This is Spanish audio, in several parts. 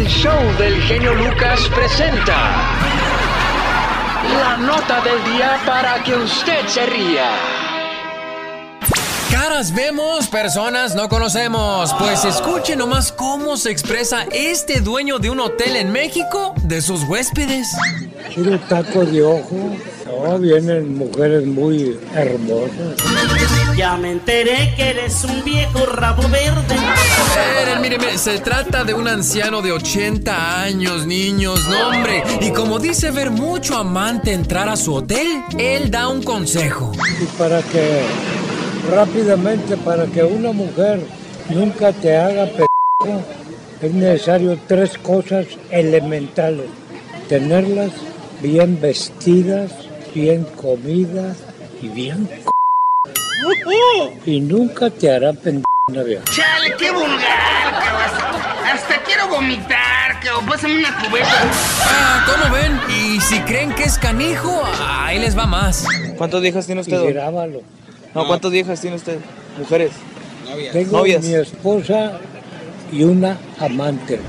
El show del genio Lucas presenta la nota del día para que usted se ría. Caras vemos, personas no conocemos. Pues escuche nomás cómo se expresa este dueño de un hotel en México de sus huéspedes. Quiero taco de ojo. Oh, vienen mujeres muy hermosas. Ya me enteré que eres un viejo rabo verde. Miren, mire, mire, se trata de un anciano de 80 años, niños, no hombre. Y como dice ver mucho amante entrar a su hotel, él da un consejo. Y para que, rápidamente, para que una mujer nunca te haga p es necesario tres cosas elementales. Tenerlas bien vestidas, bien comidas y bien c... Y nunca te hará pendejo una vieja. Chale, qué vulgar, cabrón. Hasta quiero vomitar, cabrón. Pásame una cubeta. Ah, ¿cómo ven? Y si creen que es canijo, ahí les va más. ¿Cuántas viejas tiene Y usted? don? grábalo. No, ¿cuántas viejas tiene usted? Mujeres. Tengo Novias. mi esposa y una amante.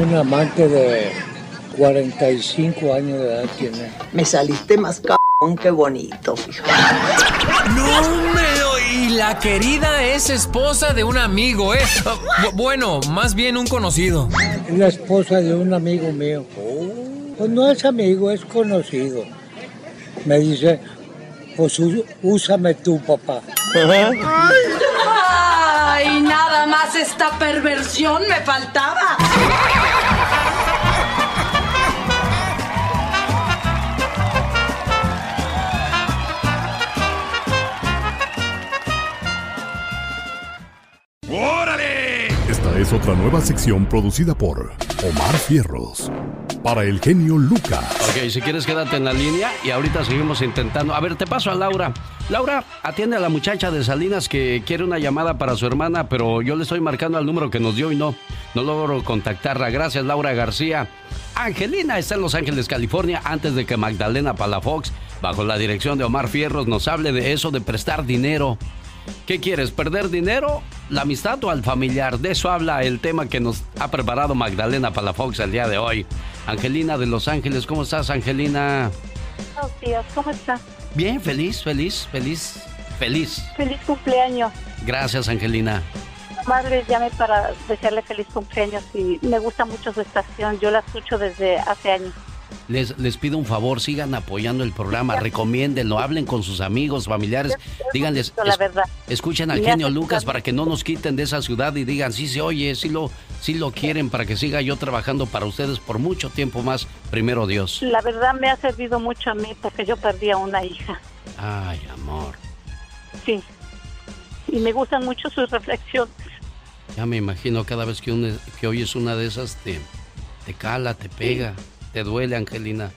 Una amante de 45 años de edad tiene. Me saliste más cabrón que bonito, fíjate. No, hombre, y la querida es esposa de un amigo, ¿eh? Bu- Bueno, más bien un conocido. Es la esposa de un amigo mío. Pues no es amigo, es conocido. Me dice, pues úsame tú, papá. Ay, nada más esta perversión me faltaba. Es otra nueva sección producida por Omar Fierros. Para el genio Lucas. Ok, si quieres quédate en la línea y ahorita seguimos intentando. A ver, te paso a Laura. Laura, atiende a la muchacha de Salinas que quiere una llamada para su hermana, pero yo le estoy marcando al número que nos dio y no, no logro contactarla. Gracias, Laura García. Angelina está en Los Ángeles, California, antes de que Magdalena Palafox, bajo la dirección de Omar Fierros, nos hable de eso de prestar dinero. ¿Qué quieres? ¿Perder dinero? ¿La amistad o al familiar? De eso habla el tema que nos ha preparado Magdalena Palafox el día de hoy. Angelina de Los Ángeles, ¿cómo estás, Angelina? Buenos días, ¿cómo está? Bien, feliz, feliz, feliz, feliz. Feliz cumpleaños. Gracias, Angelina. Más les llamé para desearle feliz cumpleaños y me gusta mucho su estación. Yo la escucho desde hace años. Les, les pido un favor, sigan apoyando el programa, recomiéndenlo, hablen con sus amigos, familiares, díganles, La verdad. escuchen al genio Lucas para que no nos quiten de esa ciudad y digan, sí se oye, sí lo, sí lo quieren, para que siga yo trabajando para ustedes por mucho tiempo más, primero Dios. La verdad me ha servido mucho a mí porque yo perdí a una hija. Ay, amor, Sí. Y me gustan mucho sus reflexiones. ya me imagino cada vez que, un- que oyes una de esas te, te cala, te pega, te duele, Angelina.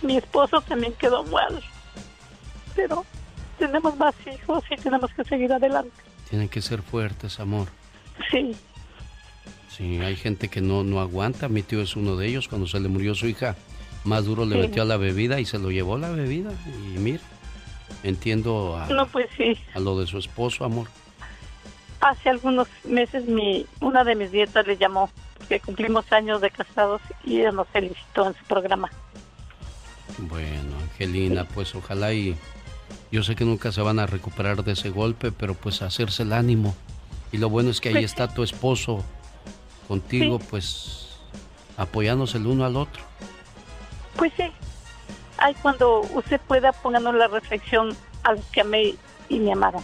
Mi esposo también quedó mal. Pero tenemos más hijos y tenemos que seguir adelante. Tienen que ser fuertes, amor. Sí. Sí, hay gente que no, no aguanta. Mi tío es uno de ellos. Cuando se le murió su hija, más duro le Sí. metió a la bebida y se lo llevó la bebida. Y mira, entiendo a, No, pues sí. a lo de su esposo, amor. Hace algunos meses mi una de mis dietas le llamó que cumplimos años de casados y ella nos felicitó en su programa. Bueno, Angelina, pues ojalá y yo sé que nunca se van a recuperar de ese golpe, pero pues hacerse el ánimo. Y lo bueno es que ahí Pues está tu esposo contigo, pues apoyándose el uno al otro. Pues sí. Ay, cuando usted pueda pónganos la reflexión a los que amé y me amaron.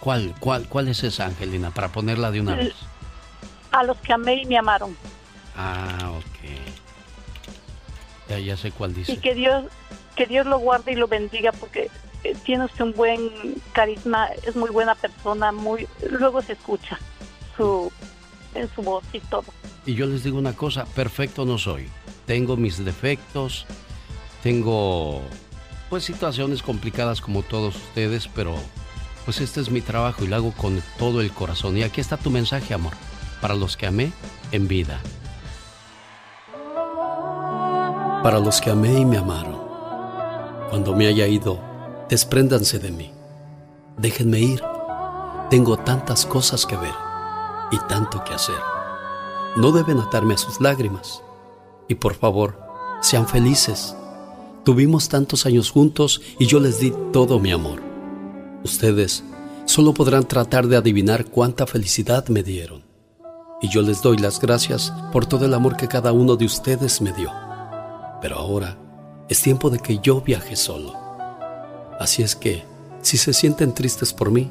¿Cuál, cuál, cuál es esa, Angelina? Para ponerla de una vez. A los que amé y me amaron. Ah, ok. Ya, ya sé cuál dice. Y que Dios que Dios lo guarde y lo bendiga porque eh, tiene usted un buen carisma, es muy buena persona, muy luego se escucha su en su voz y todo. Y yo les digo una cosa, perfecto no soy. Tengo mis defectos, tengo pues situaciones complicadas como todos ustedes, pero pues este es mi trabajo y lo hago con todo el corazón. Y aquí está tu mensaje, amor, para los que amé en vida. Para los que amé y me amaron, cuando me haya ido, despréndanse de mí. Déjenme ir. Tengo tantas cosas que ver y tanto que hacer. no deben atarme a sus lágrimas. Y por favor, sean felices. Tuvimos tantos años juntos y yo les di todo mi amor. Ustedes solo podrán tratar de adivinar cuánta felicidad me dieron. Y yo les doy las gracias por todo el amor que cada uno de ustedes me dio. Pero ahora es tiempo de que yo viaje solo. Así es que, si se sienten tristes por mí,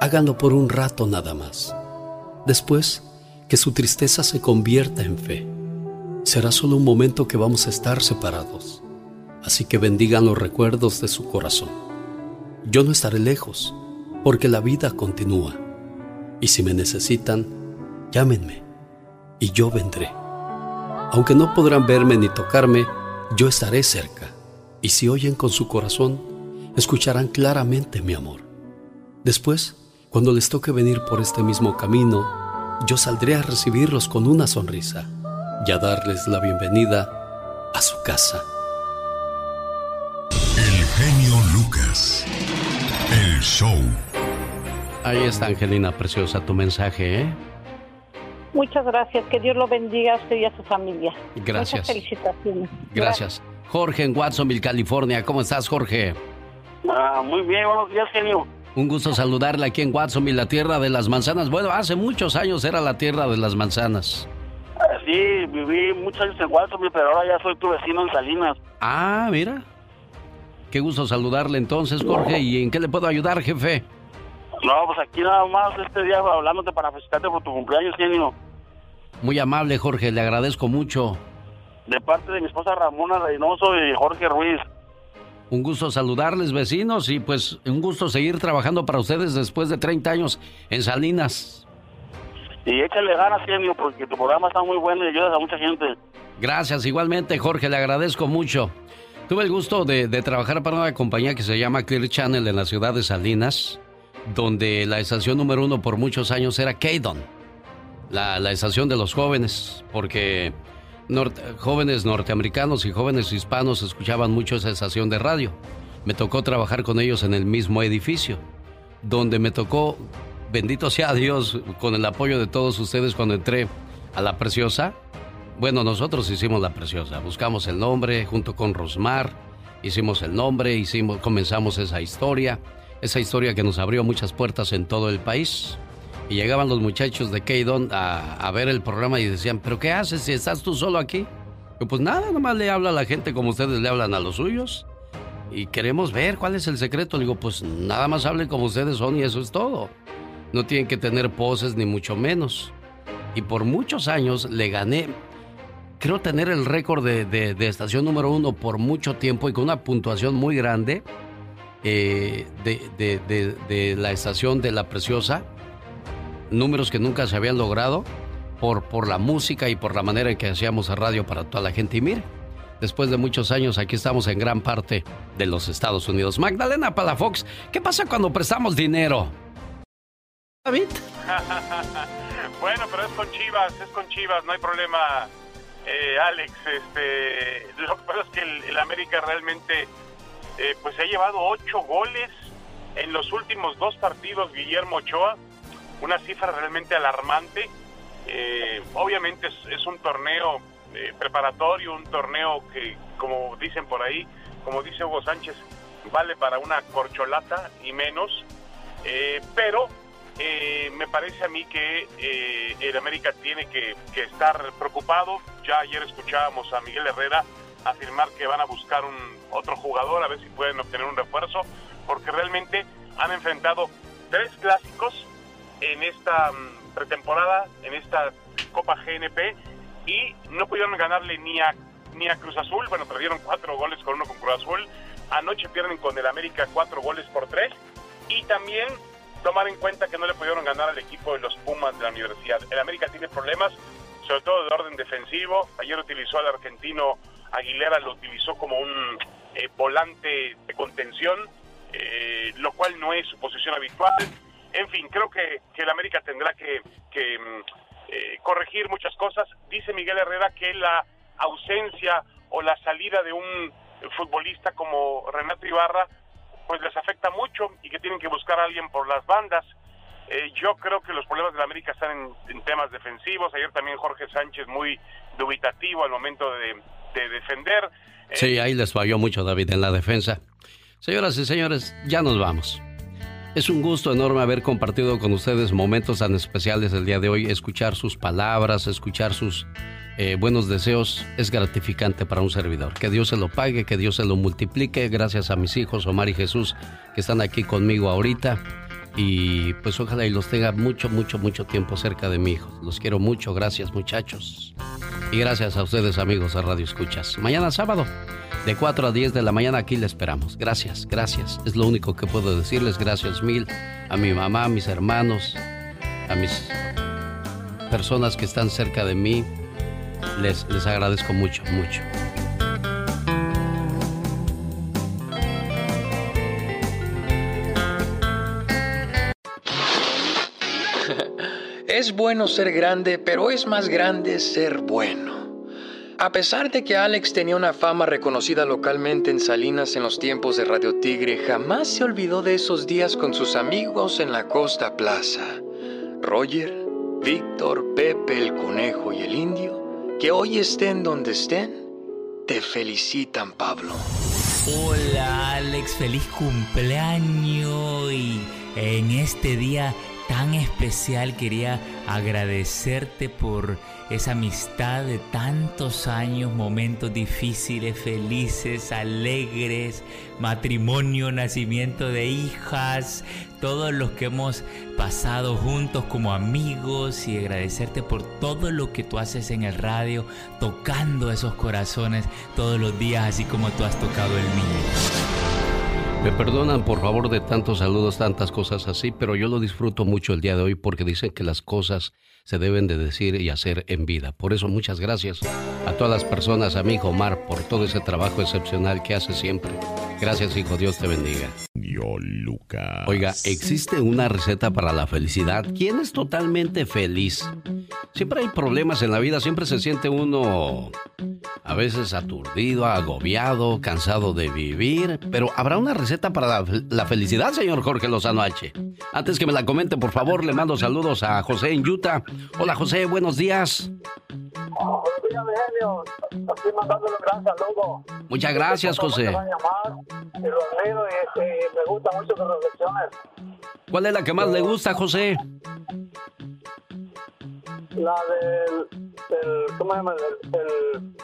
háganlo por un rato nada más. Después, que su tristeza se convierta en fe. Será solo un momento que vamos a estar separados. Así que bendigan los recuerdos de su corazón. Yo no estaré lejos, porque la vida continúa. Y si me necesitan, llámenme y yo vendré. Aunque no podrán verme ni tocarme, yo estaré cerca. Y si oyen con su corazón, escucharán claramente mi amor. Después, cuando les toque venir por este mismo camino, yo saldré a recibirlos con una sonrisa y a darles la bienvenida a su casa. El genio Lucas. El show. Ahí está, Angelina Preciosa, tu mensaje, ¿eh? Muchas gracias. Que Dios lo bendiga a usted y a su familia. Gracias. Muchas felicitaciones. Gracias. Jorge en Watsonville, California. ¿Cómo estás, Jorge? Ah, muy bien, buenos días, genio. Un gusto saludarle aquí en Watsonville, la tierra de las manzanas. Bueno, hace muchos años era la tierra de las manzanas. Ah, sí, viví muchos años en Watsonville, pero ahora ya soy tu vecino en Salinas. Ah, mira. Qué gusto saludarle entonces, Jorge. ¿Y en qué le puedo ayudar, jefe? No, pues aquí nada más este día hablándote para felicitarte por tu cumpleaños, genio. Muy amable, Jorge, le agradezco mucho. De parte de mi esposa Ramona Reynoso y Jorge Ruiz. Un gusto saludarles, vecinos, y pues un gusto seguir trabajando para ustedes después de 30 años en Salinas. Y échale ganas, genio, porque tu programa está muy bueno y ayudas a mucha gente. Gracias, igualmente, Jorge, le agradezco mucho. Tuve el gusto de, de trabajar para una compañía que se llama Clear Channel en la ciudad de Salinas, donde la estación número uno por muchos años era Keydon, la, la estación de los jóvenes, porque jóvenes norteamericanos y jóvenes hispanos escuchaban mucho esa estación de radio. Me tocó trabajar con ellos en el mismo edificio, donde me tocó, bendito sea Dios, con el apoyo de todos ustedes cuando entré a La Preciosa. Bueno, nosotros hicimos La Preciosa, buscamos el nombre junto con Rosmar, hicimos el nombre, hicimos, comenzamos esa historia, esa historia que nos abrió muchas puertas en todo el país. Y llegaban los muchachos de Keydon a, a, ver el programa y decían, ¿pero qué haces si estás tú solo aquí? Yo, pues nada, nomás le habla a la gente como ustedes le hablan a los suyos. Y queremos ver cuál es el secreto. Le digo, pues nada más hablen como ustedes son y eso es todo. No tienen que tener poses ni mucho menos. Y por muchos años le gané, creo tener el récord de, de, de estación número uno por mucho tiempo y con una puntuación muy grande eh, de, de la estación de La Preciosa números que nunca se habían logrado por, por la música y por la manera en que hacíamos radio para toda la gente. Y mire, después de muchos años, aquí estamos en gran parte de los Estados Unidos. Magdalena Palafox, ¿qué pasa cuando prestamos dinero? David. bueno, pero es con Chivas, es con Chivas, no hay problema, eh, Alex. Este, lo que pasa es que el, el América realmente eh, pues se ha llevado ocho goles en los últimos dos partidos, Guillermo Ochoa una cifra realmente alarmante. Eh, obviamente es, un torneo eh, preparatorio, un torneo que, como dicen por ahí, como dice Hugo Sánchez, vale para una corcholata y menos, eh, pero me parece a mí que el América tiene que, que, estar preocupado. Ya ayer escuchábamos a Miguel Herrera afirmar que van a buscar un otro jugador, a ver si pueden obtener un refuerzo, porque realmente han enfrentado tres clásicos en esta mm, pretemporada, en esta Copa GNP, y no pudieron ganarle ni a, ni a Cruz Azul, bueno, perdieron cuatro goles con uno con Cruz Azul, anoche pierden con el América cuatro goles por tres, y también tomar en cuenta que no le pudieron ganar al equipo de los Pumas de la universidad. El América tiene problemas, sobre todo de orden defensivo, ayer utilizó al argentino Aguilera, lo utilizó como un eh, volante de contención, eh, lo cual no es su posición habitual en fin, creo que, que el América tendrá que, mm, eh, corregir muchas cosas. Dice Miguel Herrera que la ausencia o la salida de un futbolista como Renato Ibarra pues les afecta mucho y que tienen que buscar a alguien por las bandas. Eh, yo creo que los problemas de la América están en, temas defensivos. Ayer también Jorge Sánchez muy dubitativo al momento de, defender. Sí, ahí les falló mucho David en la defensa. Señoras y señores, ya nos vamos. Es un gusto enorme haber compartido con ustedes momentos tan especiales el día de hoy, escuchar sus palabras, escuchar sus eh, buenos deseos, es gratificante para un servidor. Que Dios se lo pague, que Dios se lo multiplique, gracias a mis hijos Omar y Jesús que están aquí conmigo ahorita. Y pues ojalá y los tenga mucho, mucho, mucho tiempo cerca de mi hijo. Los quiero mucho, gracias muchachos. Y gracias a ustedes amigos de Radio Escuchas. Mañana sábado, de 4 a 10 de la mañana aquí le esperamos. Gracias, gracias. Es lo único que puedo decirles. Gracias mil a mi mamá, a mis hermanos, a mis personas que están cerca de mí. Les, les agradezco mucho, mucho. Es bueno ser grande, pero es más grande ser bueno. A pesar de que Alex tenía una fama reconocida localmente en Salinas en los tiempos de Radio Tigre, jamás se olvidó de esos días con sus amigos en la Costa Plaza. Roger, Víctor, Pepe, el conejo y el indio, que hoy estén donde estén, te felicitan, Pablo. Hola, Alex, feliz cumpleaños y en este día tan especial. Quería agradecerte por esa amistad de tantos años, momentos difíciles, felices, alegres, matrimonio, nacimiento de hijas, todos los que hemos pasado juntos como amigos y agradecerte por todo lo que tú haces en el radio, tocando esos corazones todos los días, así como tú has tocado el mío. Me perdonan por favor de tantos saludos, tantas cosas así, pero yo lo disfruto mucho el día de hoy porque dicen que las cosas se deben de decir y hacer en vida. Por eso muchas gracias a todas las personas, a mi hijo Omar, por todo ese trabajo excepcional que hace siempre. Gracias, hijo, Dios te bendiga. Yo, Lucas. Oiga, ¿existe una receta para la felicidad? ¿Quién es totalmente feliz? Siempre hay problemas en la vida, siempre se siente uno a veces aturdido, agobiado, cansado de vivir, pero ¿habrá una receta para la, felicidad, señor Jorge Lozano H? Antes que me la comente, por favor, le mando saludos a José en Utah. Hola, José, buenos días. buenos días, Aquí mandándole un gran saludo. Muchas gracias, José. Y este, me gusta mucho sus reflexiones. ¿Cuál es la que más le gusta, José? La del, ¿cómo se llama? El,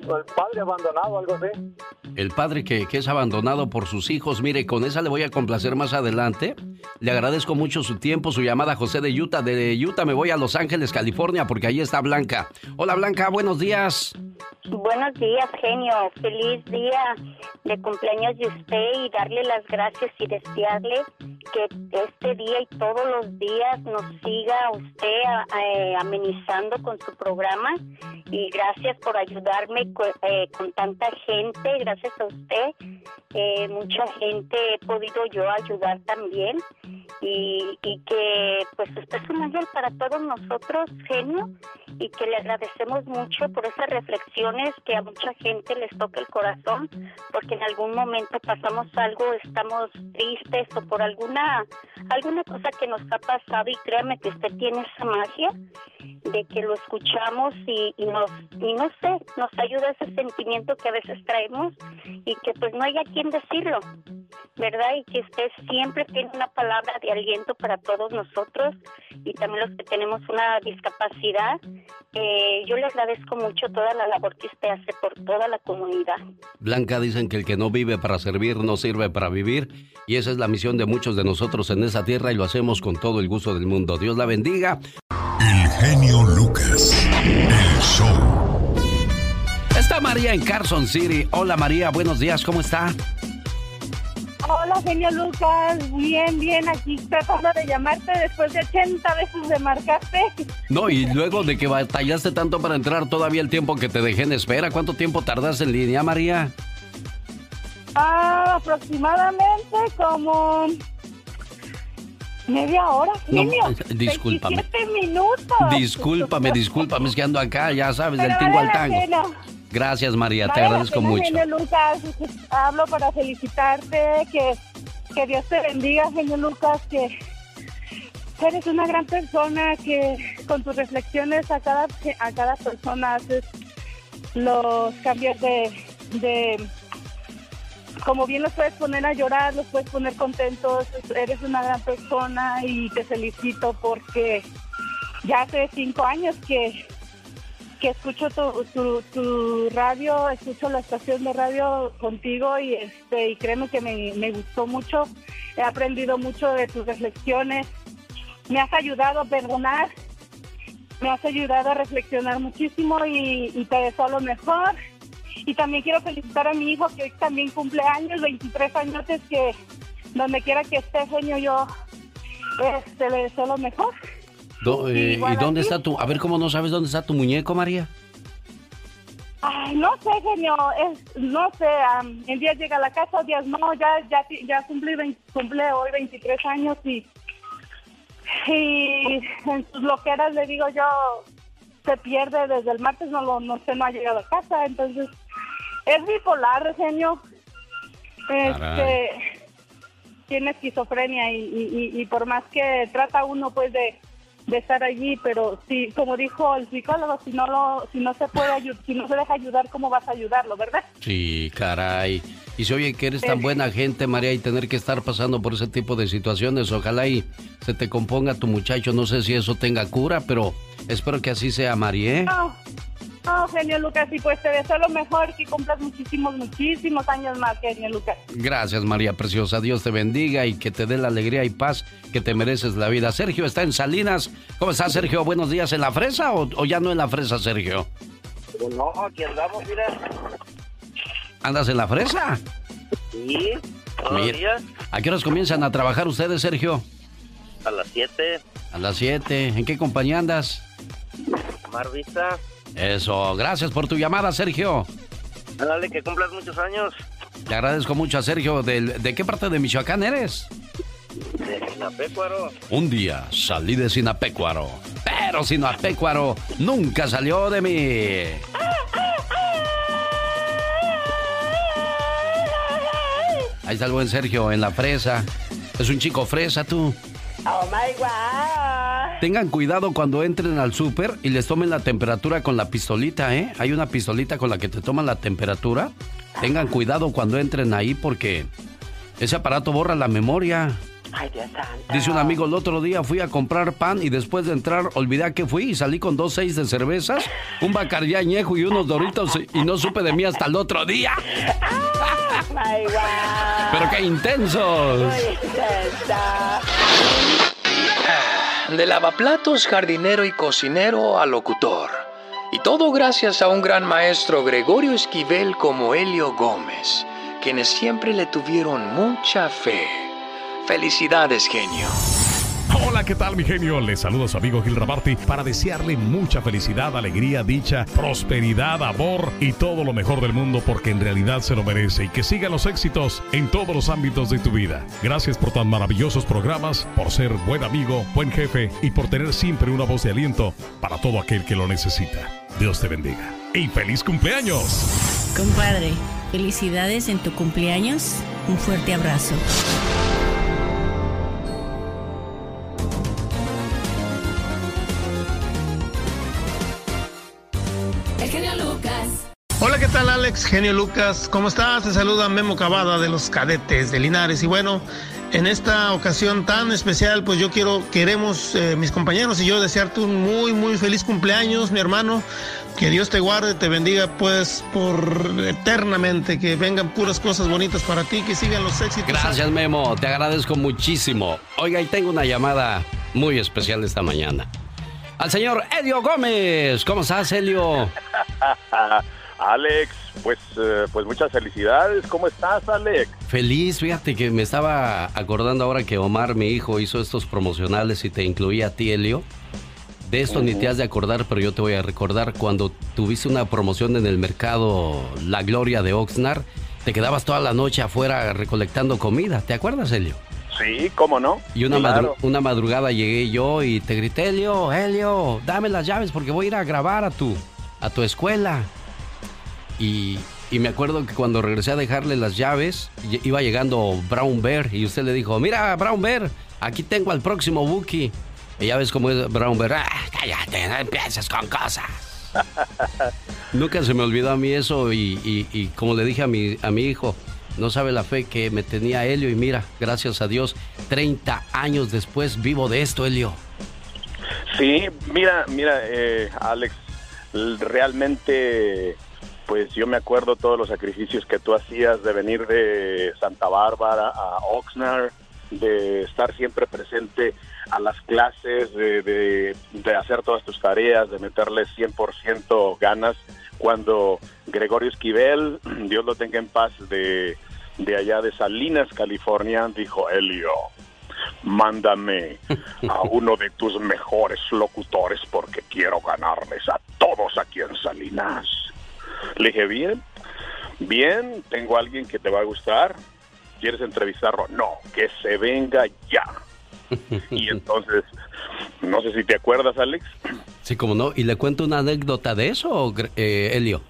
el, padre abandonado, algo así. El padre que, que, es abandonado por sus hijos. Mire, con esa le voy a complacer más adelante. Le agradezco mucho su tiempo, su llamada José de Utah. De Utah me voy a Los Ángeles, California, porque ahí está Blanca. Hola Blanca, buenos días. Buenos días, genio. Feliz día de cumpleaños de usted y darle las gracias y desearle que este día y todos los días nos siga usted eh, amenizando con su programa. Y gracias por ayudarme con, eh, con tanta gente, gracias a usted. Eh, mucha gente he podido yo ayudar también. Y, y que pues usted es un ángel para todos nosotros, genio, y que le agradecemos mucho por esas reflexiones que a mucha gente les toca el corazón, porque en algún momento pasamos algo, estamos tristes o por alguna alguna cosa que nos ha pasado y créame que usted tiene esa magia de que lo escuchamos y, y nos y no sé, nos ayuda ese sentimiento que a veces traemos y que pues no hay a quien decirlo, ¿verdad? Y que usted siempre tiene una palabra de aliento para todos nosotros y también los que tenemos una discapacidad. Eh, yo le agradezco mucho toda la labor que usted hace por toda la comunidad. Blanca, dicen que el que no vive para servir no sirve para vivir y esa es la misión de muchos de nosotros en esa tierra y lo hacemos con todo el gusto del mundo. Dios la bendiga. El genio Lucas, el show. Está María en Carson City. Hola María, buenos días, ¿cómo está? Hola, genio Lucas. Bien, bien, aquí tratando de llamarte después de 80 veces de marcarte. No, y luego de que batallaste tanto para entrar, todavía el tiempo que te dejé en espera. ¿Cuánto tiempo tardas en línea, María? Ah, aproximadamente como media hora, genio. No, discúlpame. minutos. Discúlpame, discúlpame, es que ando acá, ya sabes, del tingo al tango. Gracias, María, te agradezco mucho. Genio Lucas, hablo para felicitarte, que, que Dios te bendiga, genio Lucas, que, eres una gran persona que con tus reflexiones a cada, a cada persona haces los cambios de, de, como bien los puedes poner a llorar, los puedes poner contentos, eres una gran persona y te felicito porque ya hace cinco años que, que escucho tu, tu, radio, escucho la estación de radio contigo y este y créeme que me, me gustó mucho, he aprendido mucho de tus reflexiones, me has ayudado a perdonar, me has ayudado a reflexionar muchísimo y, te deseo lo mejor. Y también quiero felicitar a mi hijo que hoy también cumple años, 23 años, que donde quiera que esté, genio, yo este, le deseo lo mejor. Do- eh, ¿Y dónde está tu.? A ver, ¿cómo no sabes dónde está tu muñeco, María? Ay, no sé, genio, es, no sé, am, en días llega a la casa, días no, ya, ya, ya cumplí, cumple hoy 23 años y, y en sus loqueras le digo yo, se pierde desde el martes, no lo, no sé, no ha llegado a casa, entonces es bipolar, genio, este, tiene esquizofrenia y, y, y- y por más que trata uno pues de, de estar allí, pero si, como dijo el psicólogo, si no lo, si no se puede si no se deja ayudar, ¿cómo vas a ayudarlo, verdad? Sí, caray. Y se oye que eres tan buena gente, María, y tener que estar pasando por ese tipo de situaciones, ojalá y se te componga tu muchacho. No sé si eso tenga cura, pero espero que así sea, María. ¿eh? No, no, genio Lucas, y pues te deseo lo mejor, que cumplas muchísimos, muchísimos años más, genio Lucas. Gracias, María Preciosa. Dios te bendiga y que te dé la alegría y paz que te mereces la vida. Sergio está en Salinas. ¿Cómo estás, Sergio? Buenos días. ¿En la fresa o, o ya no en la fresa, Sergio? No, aquí andamos, mira. ¿Andas en la fresa? Sí, Mira. días ¿A qué horas comienzan a trabajar ustedes, Sergio? a las 7. A las 7. ¿En qué compañía andas? Mar Vista. Eso. Gracias por tu llamada, Sergio. Dale, que cumplas muchos años. Te agradezco mucho a Sergio. ¿Del- ¿De qué parte de Michoacán eres? De Sinapecuaro. Un día salí de Sinapecuaro, pero Sinapecuaro nunca salió de mí. Ahí está el buen Sergio en la fresa. Es un chico fresa, tú. Oh my god. Tengan cuidado cuando entren al súper y les tomen la temperatura con la pistolita, ¿eh? Hay una pistolita con la que te toman la temperatura. Tengan cuidado cuando entren ahí porque ese aparato borra la memoria. Ay, Dios santo. Dice un amigo, el otro día fui a comprar pan y después de entrar olvidé a qué fui y salí con dos seis de cervezas, un bacardí añejo y unos doritos y no supe de mí hasta el otro día. Oh my god. Pero qué intensos. Muy intensa. De lavaplatos, jardinero y cocinero a locutor. Y todo gracias a un gran maestro Gregorio Esquivel como Helio Gómez, quienes siempre le tuvieron mucha fe. Felicidades, genio. Hola, ¿qué tal mi genio? Les saluda su amigo Gil Rabarti para desearle mucha felicidad, alegría, dicha, prosperidad, amor y todo lo mejor del mundo porque en realidad se lo merece y que sigan los éxitos en todos los ámbitos de tu vida. Gracias por tan maravillosos programas, por ser buen amigo, buen jefe y por tener siempre una voz de aliento para todo aquel que lo necesita. Dios te bendiga. Y feliz cumpleaños. Compadre, felicidades en tu cumpleaños. Un fuerte abrazo. Tal Alex? Genio Lucas, ¿cómo estás? Te saluda Memo Cavada de los cadetes de Linares. Y bueno, en esta ocasión tan especial, pues yo quiero, queremos, eh, mis compañeros y yo, desearte un muy, muy feliz cumpleaños, mi hermano. Que Dios te guarde, te bendiga, pues, por eternamente. Que vengan puras cosas bonitas para ti, que sigan los éxitos. Gracias, Memo. Te agradezco muchísimo. Oiga, y tengo una llamada muy especial esta mañana. Al señor Elio Gómez. ¿Cómo estás, Elio? Alex, pues, eh, pues muchas felicidades. ¿Cómo estás, Alex? Feliz, fíjate que me estaba acordando ahora que Omar, mi hijo, hizo estos promocionales y te incluía a ti, Elio. De esto ni te has de acordar, pero yo te voy a recordar cuando tuviste una promoción en el mercado La Gloria de Oxnard, te quedabas toda la noche afuera recolectando comida. ¿Te acuerdas, Elio? Sí, ¿cómo no? Y una, Claro. madru- una madrugada llegué yo y te grité, Elio, Elio, dame las llaves porque voy a ir a grabar a tu, a tu escuela. Y, y me acuerdo que cuando regresé a dejarle las llaves, iba llegando Brown Bear y usted le dijo, mira, Brown Bear, aquí tengo al próximo Buki. Y ya ves cómo es Brown Bear. Ah, cállate, no empieces con cosas. Nunca se me olvidó a mí eso y, y- y como le dije a mi, a mi hijo, no sabe la fe que me tenía Helio y mira, gracias a Dios, 30 años después vivo de esto, Helio. Sí, mira, mira, eh, Alex, realmente, pues yo me acuerdo todos los sacrificios que tú hacías de venir de Santa Bárbara a Oxnard, de estar siempre presente a las clases, de, de- de hacer todas tus tareas, de meterle 100% ganas. Cuando Gregorio Esquivel, Dios lo tenga en paz, de, de allá de Salinas, California, dijo, Helio, mándame a uno de tus mejores locutores porque quiero ganarles a todos aquí en Salinas. Le dije, bien, bien, tengo a alguien que te va a gustar. ¿Quieres entrevistarlo? No, que se venga ya. Y entonces, no sé si te acuerdas, Alex. Sí, como no. ¿Y le cuento una anécdota de eso, eh, Helio?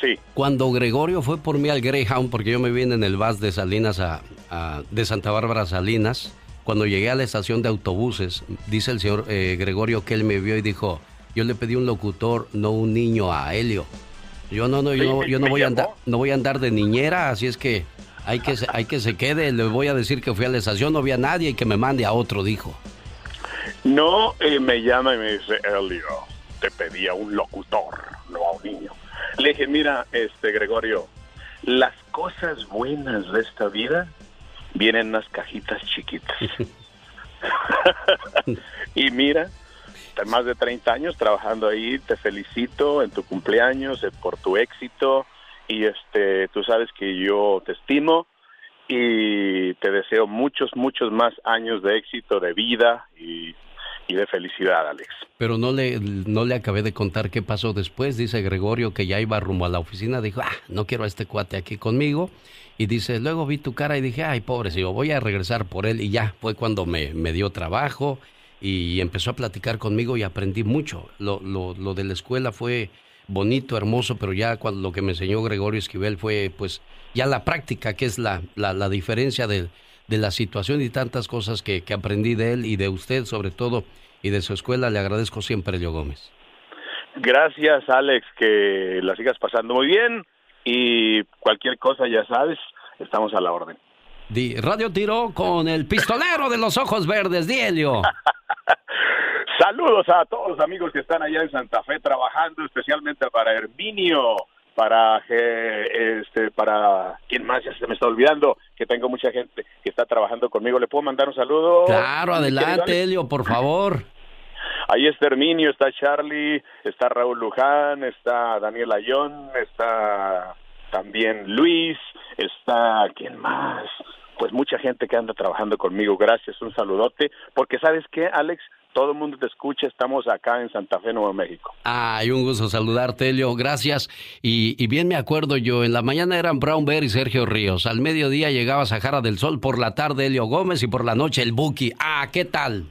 Sí. Cuando Gregorio fue por mí al Greyhound, porque yo me vine en el bus de Salinas a, a- de Santa Bárbara a Salinas, cuando llegué a la estación de autobuses, dice el señor eh, Gregorio que él me vio y dijo, yo le pedí un locutor, no un niño a Helio. Yo no, no, yo, no- yo no ¿Me voy a andar, no voy a andar de niñera, así es que hay que se- hay que se quede. Le voy a decir que fui a la estación, no vi a nadie y que me mande a otro, dijo. No, eh, me llama y me dice, Elio, te pedía un locutor, no a un niño. Le dije, mira, este Gregorio, las cosas buenas de esta vida vienen en unas cajitas chiquitas. y mira, más de 30 años trabajando ahí, te felicito en tu cumpleaños, eh, por tu éxito, y este, tú sabes que yo te estimo y te deseo muchos, muchos más años de éxito, de vida y, y de felicidad, Alex. Pero no le, no le acabé de contar qué pasó después. Dice Gregorio que ya iba rumbo a la oficina. Dijo, ah, no quiero a este cuate aquí conmigo. Y dice, luego vi tu cara y dije, ay, pobrecito, voy a regresar por él. Y ya fue cuando me, me dio trabajo y empezó a platicar conmigo y aprendí mucho. Lo, lo, lo de la escuela fue bonito, hermoso, pero ya cuando lo que me enseñó Gregorio Esquivel fue, pues, ya la práctica, que es la, la, la diferencia de, de la situación y tantas cosas que, que aprendí de él y de usted, sobre todo, y de su escuela. Le agradezco siempre, Leo Gómez. Gracias, Alex, que la sigas pasando muy bien y cualquier cosa, ya sabes, estamos a la orden. Di Radio Tiro con el pistolero de los ojos verdes, Dielio. Saludos a todos los amigos que están allá en Santa Fe trabajando, especialmente para Herminio, para eh, este, para quién más ya se me está olvidando, que tengo mucha gente que está trabajando conmigo. ¿Le puedo mandar un saludo? Claro, adelante? Helio, por favor. Ahí está Herminio, está Charlie, está Raúl Luján, está Daniel Ayón, está también Luis, está quién más. Pues mucha gente que anda trabajando conmigo. Gracias, un saludote. Porque sabes qué, Alex, todo el mundo te escucha. Estamos acá en Santa Fe, Nuevo México. Ay, un gusto saludarte, Helio, gracias. Y, y bien me acuerdo yo, en la mañana eran Brown Bear y Sergio Ríos. Al mediodía llegaba Sahara del Sol, por la tarde Helio Gómez y por la noche el Buki. Ah, ¿qué tal?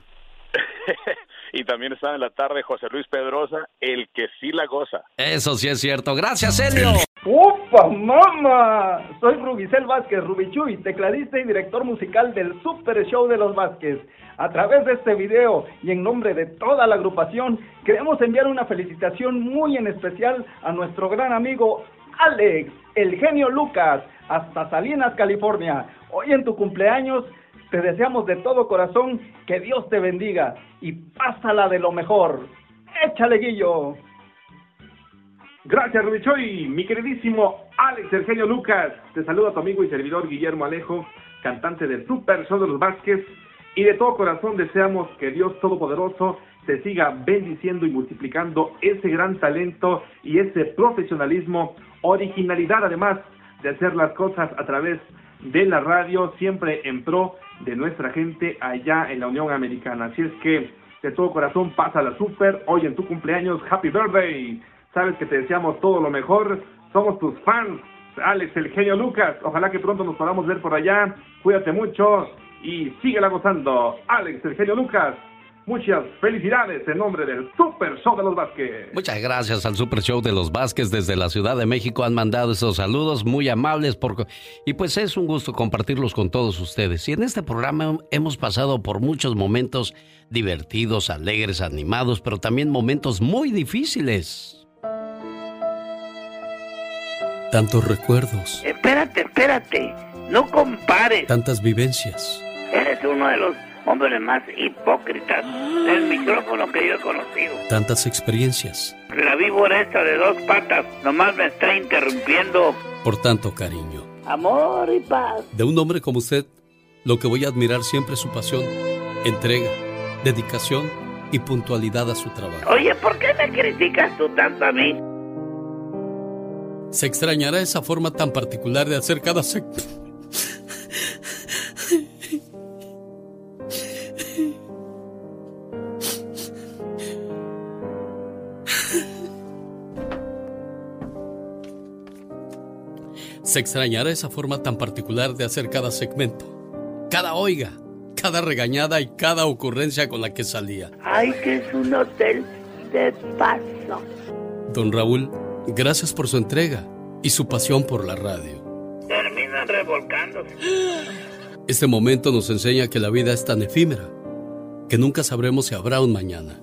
y también está en la tarde José Luis Pedrosa, el que sí la goza. Eso sí es cierto. Gracias, Helio. ¡Upa, mamá! Soy Rubicel Vázquez, Rubichuy, tecladista y director musical del Super Show de los Vázquez. A través de este video y en nombre de toda la agrupación, queremos enviar una felicitación muy en especial a nuestro gran amigo Alex, el genio Lucas, hasta Salinas, California. Hoy en tu cumpleaños te deseamos de todo corazón que Dios te bendiga y pásala de lo mejor. ¡Échale, Guillo! Gracias, Rubichoy. Mi queridísimo Alex Eugenio Lucas. Te saluda tu amigo y servidor Guillermo Alejo, cantante del Super Show de los Vázquez. Y de todo corazón deseamos que Dios Todopoderoso te siga bendiciendo y multiplicando ese gran talento y ese profesionalismo, originalidad además de hacer las cosas a través de la radio, siempre en pro de nuestra gente allá en la Unión Americana. Así es que de todo corazón pasa la super. Hoy en tu cumpleaños, Happy Birthday. Sabes que te deseamos todo lo mejor. Somos tus fans. Alex, el genio Lucas. Ojalá que pronto nos podamos ver por allá. Cuídate mucho y síguela gozando. Alex, el genio Lucas. Muchas felicidades en nombre del Super Show de los Vázquez. Muchas gracias al Super Show de los Vázquez desde la Ciudad de México. Han mandado esos saludos muy amables por... y pues es un gusto compartirlos con todos ustedes. Y en este programa hemos pasado por muchos momentos divertidos, alegres, animados, pero también momentos muy difíciles. Tantos recuerdos. Espérate, espérate. No compares. Tantas vivencias. Eres uno de los hombres más hipócritas del micrófono que yo he conocido. Tantas experiencias. La víbora esta de dos patas nomás me está interrumpiendo. Por tanto cariño. Amor y paz. De un hombre como usted, lo que voy a admirar siempre es su pasión, entrega, dedicación y puntualidad a su trabajo. Oye, ¿por qué me criticas tú tanto a mí? Se extrañará esa forma tan particular de hacer cada sec... Se extrañará esa forma tan particular de hacer cada segmento, cada oiga, cada regañada y cada ocurrencia con la que salía. Ay, que es un hotel de paso. Don Raúl, gracias por su entrega y su pasión por la radio. Terminan revolcándose. Este momento nos enseña que la vida es tan efímera que nunca sabremos si habrá un mañana.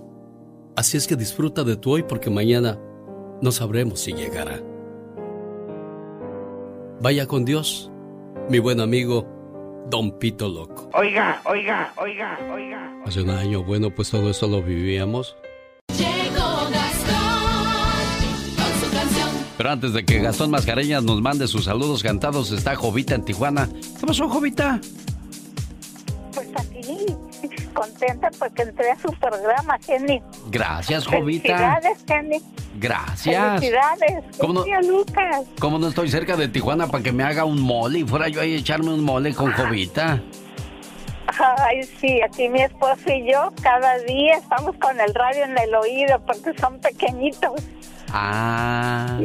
Así es que disfruta de tu hoy porque mañana no sabremos si llegará. Vaya con Dios, mi buen amigo Don Pito Loco. Oiga, oiga, oiga, oiga. Hace un año, bueno, pues todo eso lo vivíamos. Pero antes de que Gastón Mascareñas nos mande sus saludos cantados, está Jovita en Tijuana. ¿Qué pasó, Jovita? Pues aquí, contenta porque entré a su programa, Jenny. Gracias, Jovita. Felicidades, Jenny. Gracias. Felicidades. ¿Cómo no- Lucas. ¿Cómo no estoy cerca de Tijuana para que me haga un mole y fuera yo ahí a echarme un mole con Jovita? Ay, sí, aquí mi esposo y yo cada día estamos con el radio en el oído porque son pequeñitos. Ah.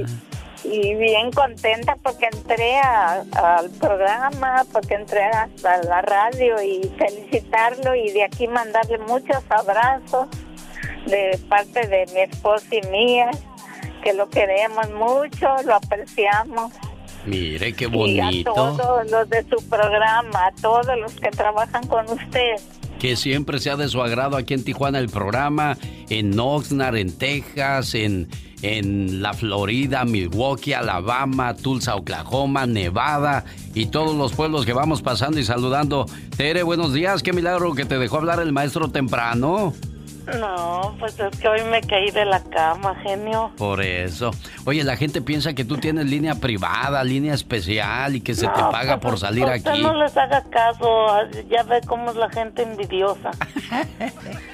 Y bien contenta porque entré a- al programa, porque entré hasta la radio y felicitarlo y de aquí mandarle muchos abrazos de parte de mi esposo y mía, que lo queremos mucho, lo apreciamos. Mire qué Y a bonito. todos los de su programa, a todos los que trabajan con usted. Que siempre sea de su agrado aquí en Tijuana el programa, en Oxnard, en Texas, en, en la Florida, Milwaukee, Alabama, Tulsa, Oklahoma, Nevada y todos los pueblos que vamos pasando y saludando. Tere, buenos días. Qué milagro que te dejó hablar el maestro temprano. No, pues es que hoy me caí de la cama, genio. Por eso. Oye, la gente piensa que tú tienes línea privada, línea especial y que se te paga por salir usted aquí. no les haga caso, ya ve cómo es la gente envidiosa.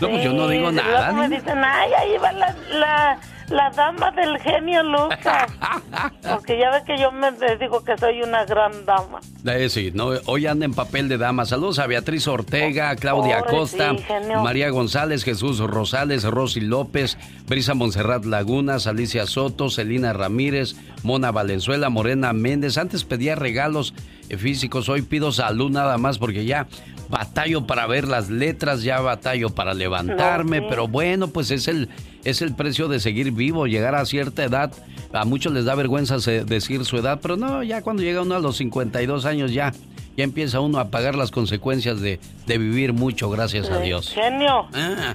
No, pues yo no digo nada. luego me dicen, ay, ahí va la, la, la dama del genio Lucas. Porque ya ve que yo me digo que soy una gran dama. Eh, sí, no, hoy anda en papel de dama. Saludos a Beatriz Ortega, Claudia Ay, Acosta, sí, genio. María González, Jesús Rosales, Rosy López, Brisa Monserrat Lagunas, Alicia Soto, Celina Ramírez, Mona Valenzuela, Morena Méndez. Antes pedía regalos físicos, hoy pido salud nada más porque ya batallo para ver las letras, ya batallo para levantarme, pero bueno, pues es el, es el precio de seguir vivo, llegar a cierta edad. A muchos les da vergüenza decir su edad, pero no, ya cuando llega uno a los 52 años ya, ya empieza uno a pagar las consecuencias de, de vivir mucho, gracias a Dios. Genio. Ah,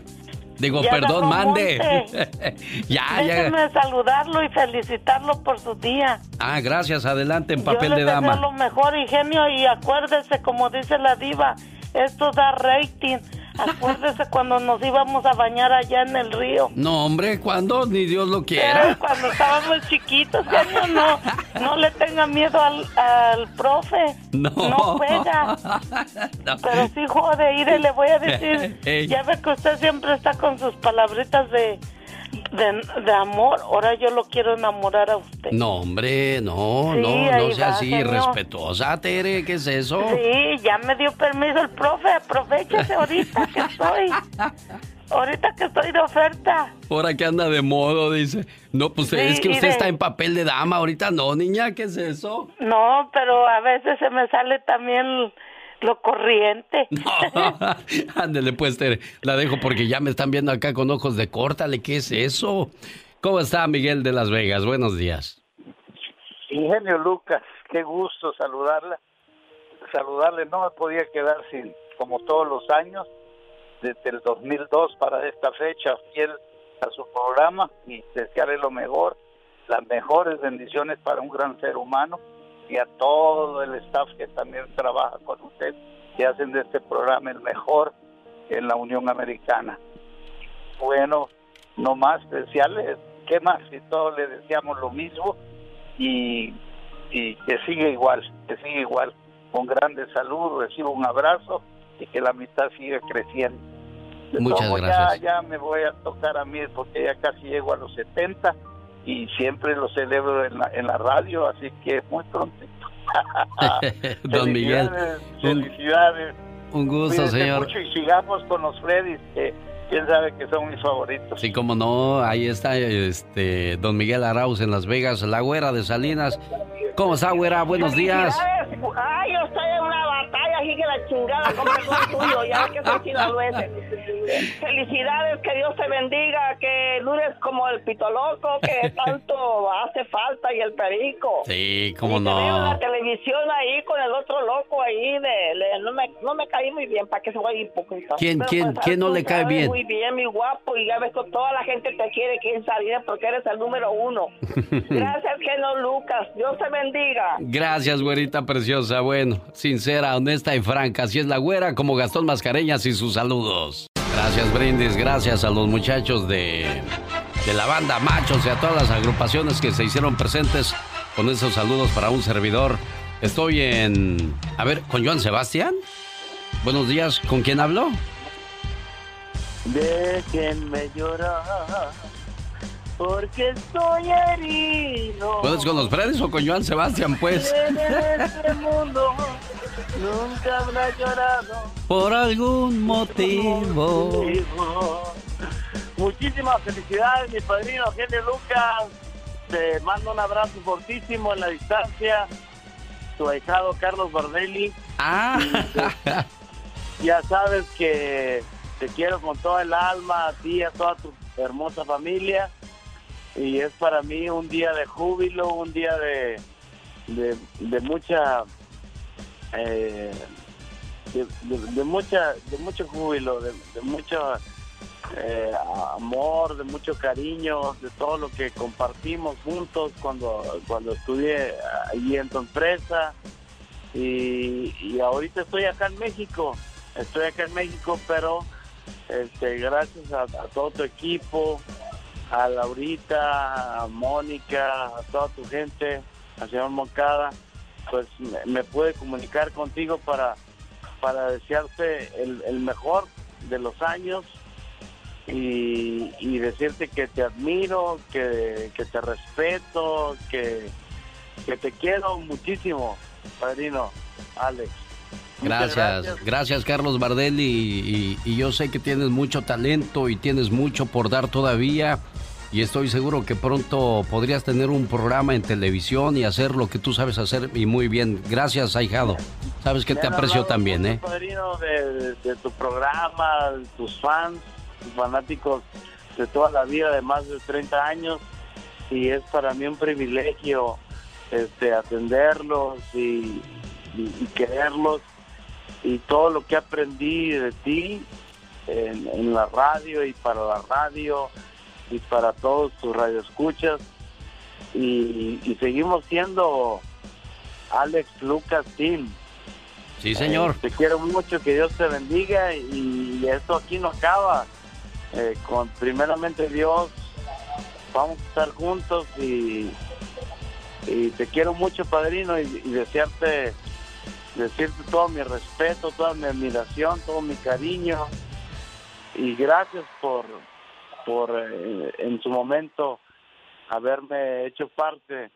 digo, Ya perdón, mande. ya, ya. Déjenme saludarlo y felicitarlo por su día. Ah, gracias, adelante en Yo papel le de dama. lo mejor, ingenio, y acuérdese, como dice la diva, esto da rating. Acuérdese cuando nos íbamos a bañar allá en el río. No, hombre, ¿cuándo? Ni Dios lo quiera. Cuando estábamos chiquitos, genio, no, no le tenga miedo al, al profe. No. No juega. Pero sí jode, y le voy a decir, ya ve que usted siempre está con sus palabritas de, de, de amor, ahora yo lo quiero enamorar a usted. No, hombre, no, Sí, no, no sea va, así, señor. respetuosa, Tere, ¿qué es eso? Sí, ya me dio permiso el profe, aprovechese ahorita que estoy, ahorita que estoy de oferta. Ahora que anda de modo, dice. No, pues Sí, es que usted está en papel de dama, ahorita no, niña, ¿qué es eso? No, pero a veces se me sale también lo corriente. Ándele, pues, Tere, la dejo porque ya me están viendo acá con ojos de córtale, ¿qué es eso? ¿Cómo está Miguel de Las Vegas? Buenos días. Ingenio Lucas, qué gusto saludarla. Saludarle, no me podía quedar sin, como todos los años, desde el 2002 para esta fecha, fiel a su programa y desearle lo mejor, las mejores bendiciones para un gran ser humano y a todo el staff que también trabaja con usted y hacen de este programa el mejor en la Unión Americana. Bueno, no más desearle, ¿qué más? Si todos le deseamos lo mismo y, y que siga igual, que siga igual, con grande salud, reciba un abrazo y que la amistad siga creciendo. Muchas gracias. Ya, ya me voy a tocar a mí porque ya casi llego a los 70 y siempre lo celebro en la, en la radio, así que muy pronto. Don Miguel, Felicidades, un, gusto, Cuídense señor. mucho y sigamos con los Freddys, que quién sabe que son mis favoritos. Sí, como no, ahí está este Don Miguel Arauz en Las Vegas, la güera de Salinas. ¿Cómo está, güera? Buenos días. Ay, yo estoy en una batalla así que la chingada con tuyo, ya que soy sinaloense. Felicidades, que Dios te bendiga, que dures como el pito loco, que tanto hace falta y el perico. Sí, cómo Y te veo en no. la televisión ahí con el otro loco ahí de, le- no me no me caí muy bien para que se vaya hipócrita. ¿Quién- Pero, quién- pues, quién no le cae bien? Muy bien, mi guapo y ya ves que toda la gente te quiere en Salinas porque eres el número uno. Gracias, Geno Lucas. Dios te bendiga. Gracias, güerita preciosa. Bueno, sincera, honesta y franca. Así es la güera como Gastón Mascareñas y sus saludos. Gracias, Brindis. Gracias a los muchachos de, de la banda Machos y a todas las agrupaciones que se hicieron presentes con esos saludos para un servidor. Estoy en... A ver, ¿con Joan Sebastián? Buenos días. ¿Con quién hablo? Déjenme llorar, porque estoy herido. ¿Puedes con los Fredes o con Joan Sebastián, pues? En este mundo nunca habrá llorado. Por algún motivo. Muchísimas felicidades, mi padrino Genio Lucas. Te mando un abrazo fortísimo en la distancia. Tu ahijado Carlos Bardelli. Ah. Ya sabes que te quiero con toda el alma, a ti y a toda tu hermosa familia. Y es para mí un día de júbilo, un día de, de, mucha... eh, de, mucha de mucho júbilo, de, mucho eh, amor, de mucho cariño, de todo lo que compartimos juntos cuando, cuando estudié allí en tu empresa. Y, ahorita estoy acá en México, estoy acá en México, pero este, gracias a todo tu equipo, a Laurita, a Mónica, a toda tu gente, al señor Moncada, pues me, me pude comunicar contigo para, para desearte el, el mejor de los años y, y decirte que te admiro, que, que te respeto, que, que te quiero muchísimo, padrino Alex. Gracias, gracias Carlos Bardelli y, y- y yo sé que tienes mucho talento y tienes mucho por dar todavía y estoy seguro que pronto podrías tener un programa en televisión y hacer lo que tú sabes hacer y muy bien. Gracias, ahijado. Sabes que te aprecio también, ¿eh? padrino, de, de- de tu programa, de tus fans, tus fanáticos de toda la vida, de más de 30 años, y es para mí un privilegio este, atenderlos y, y- y quererlos, y todo lo que aprendí de ti en, en la radio y para la radio y para todos tus radioescuchas, y, y seguimos siendo Alex Lucas Team. Sí, señor. Eh, te quiero mucho, que Dios te bendiga y esto aquí no acaba. Eh, con primeramente Dios, vamos a estar juntos y, y te quiero mucho, padrino, y, y desearte, decirte todo mi respeto, toda mi admiración, todo mi cariño y gracias por, por eh, en su momento haberme hecho parte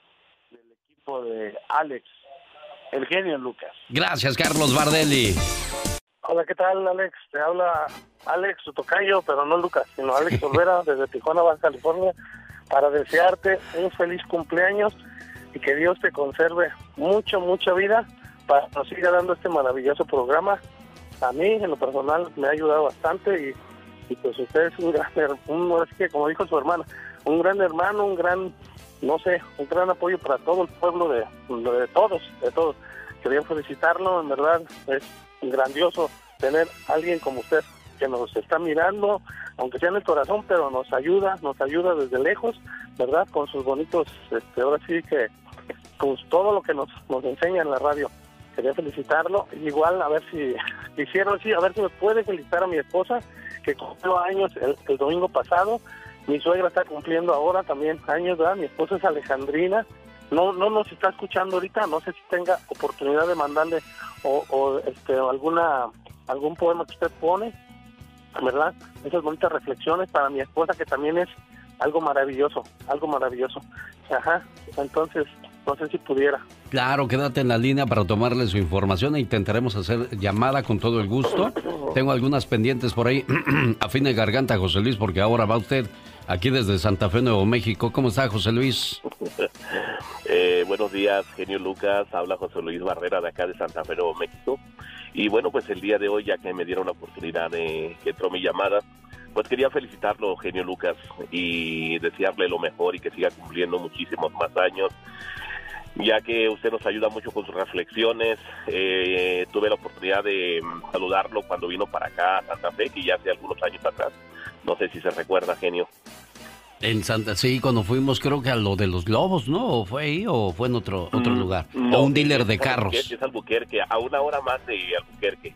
del equipo de Alex, el genio Lucas. Gracias, Carlos Bardelli. Hola, ¿qué tal, Alex? Te habla Alex, tu tocayo, pero no Lucas, sino Alex Olvera, desde Tijuana, Baja California, para desearte un feliz cumpleaños y que Dios te conserve mucho, mucha vida para que nos siga dando este maravilloso programa. A mí, en lo personal, me ha ayudado bastante y, y pues usted es un gran, un, es que como dijo su hermana, un gran hermano, un gran, no sé, un gran apoyo para todo el pueblo de, de todos, de todos. Quería felicitarlo, en verdad, es grandioso tener alguien como usted que nos está mirando, aunque sea en el corazón, pero nos ayuda, nos ayuda desde lejos, ¿verdad? Con sus bonitos, este, ahora sí que, pues todo lo que nos, nos enseña en la radio. Quería felicitarlo, igual a ver si quisiera, sí, a ver si me puede felicitar a mi esposa, que cumplió años el, el domingo pasado, mi suegra está cumpliendo ahora también años, ¿verdad? Mi esposa es Alejandrina, no no nos está escuchando ahorita, no sé si tenga oportunidad de mandarle o, o, este alguna algún poema que usted pone, ¿verdad? Esas bonitas reflexiones para mi esposa que también es algo maravilloso, algo maravilloso. Ajá, entonces no sé si pudiera. Claro, quédate en la línea para tomarle su información e intentaremos hacer llamada con todo el gusto. Tengo algunas pendientes por ahí a fin de garganta, José Luis, porque ahora va usted aquí desde Santa Fe, Nuevo México. ¿Cómo está, José Luis? Eh, buenos días, genio Lucas. Habla José Luis Barrera de acá de Santa Fe, Nuevo México. Y bueno, pues el día de hoy, ya que me dieron la oportunidad de que entró mi llamada, pues quería felicitarlo, genio Lucas, y desearle lo mejor y que siga cumpliendo muchísimos más años, ya que usted nos ayuda mucho con sus reflexiones. Eh, tuve la oportunidad de mm, saludarlo cuando vino para acá a Santa Fe, que ya hace algunos años atrás. No sé si se recuerda, genio. En Santa, sí, cuando fuimos creo que a lo de los globos, ¿no? ¿O fue ahí o fue en otro, otro lugar? No, o un dealer de es carros. Es Albuquerque, a una hora más de Albuquerque.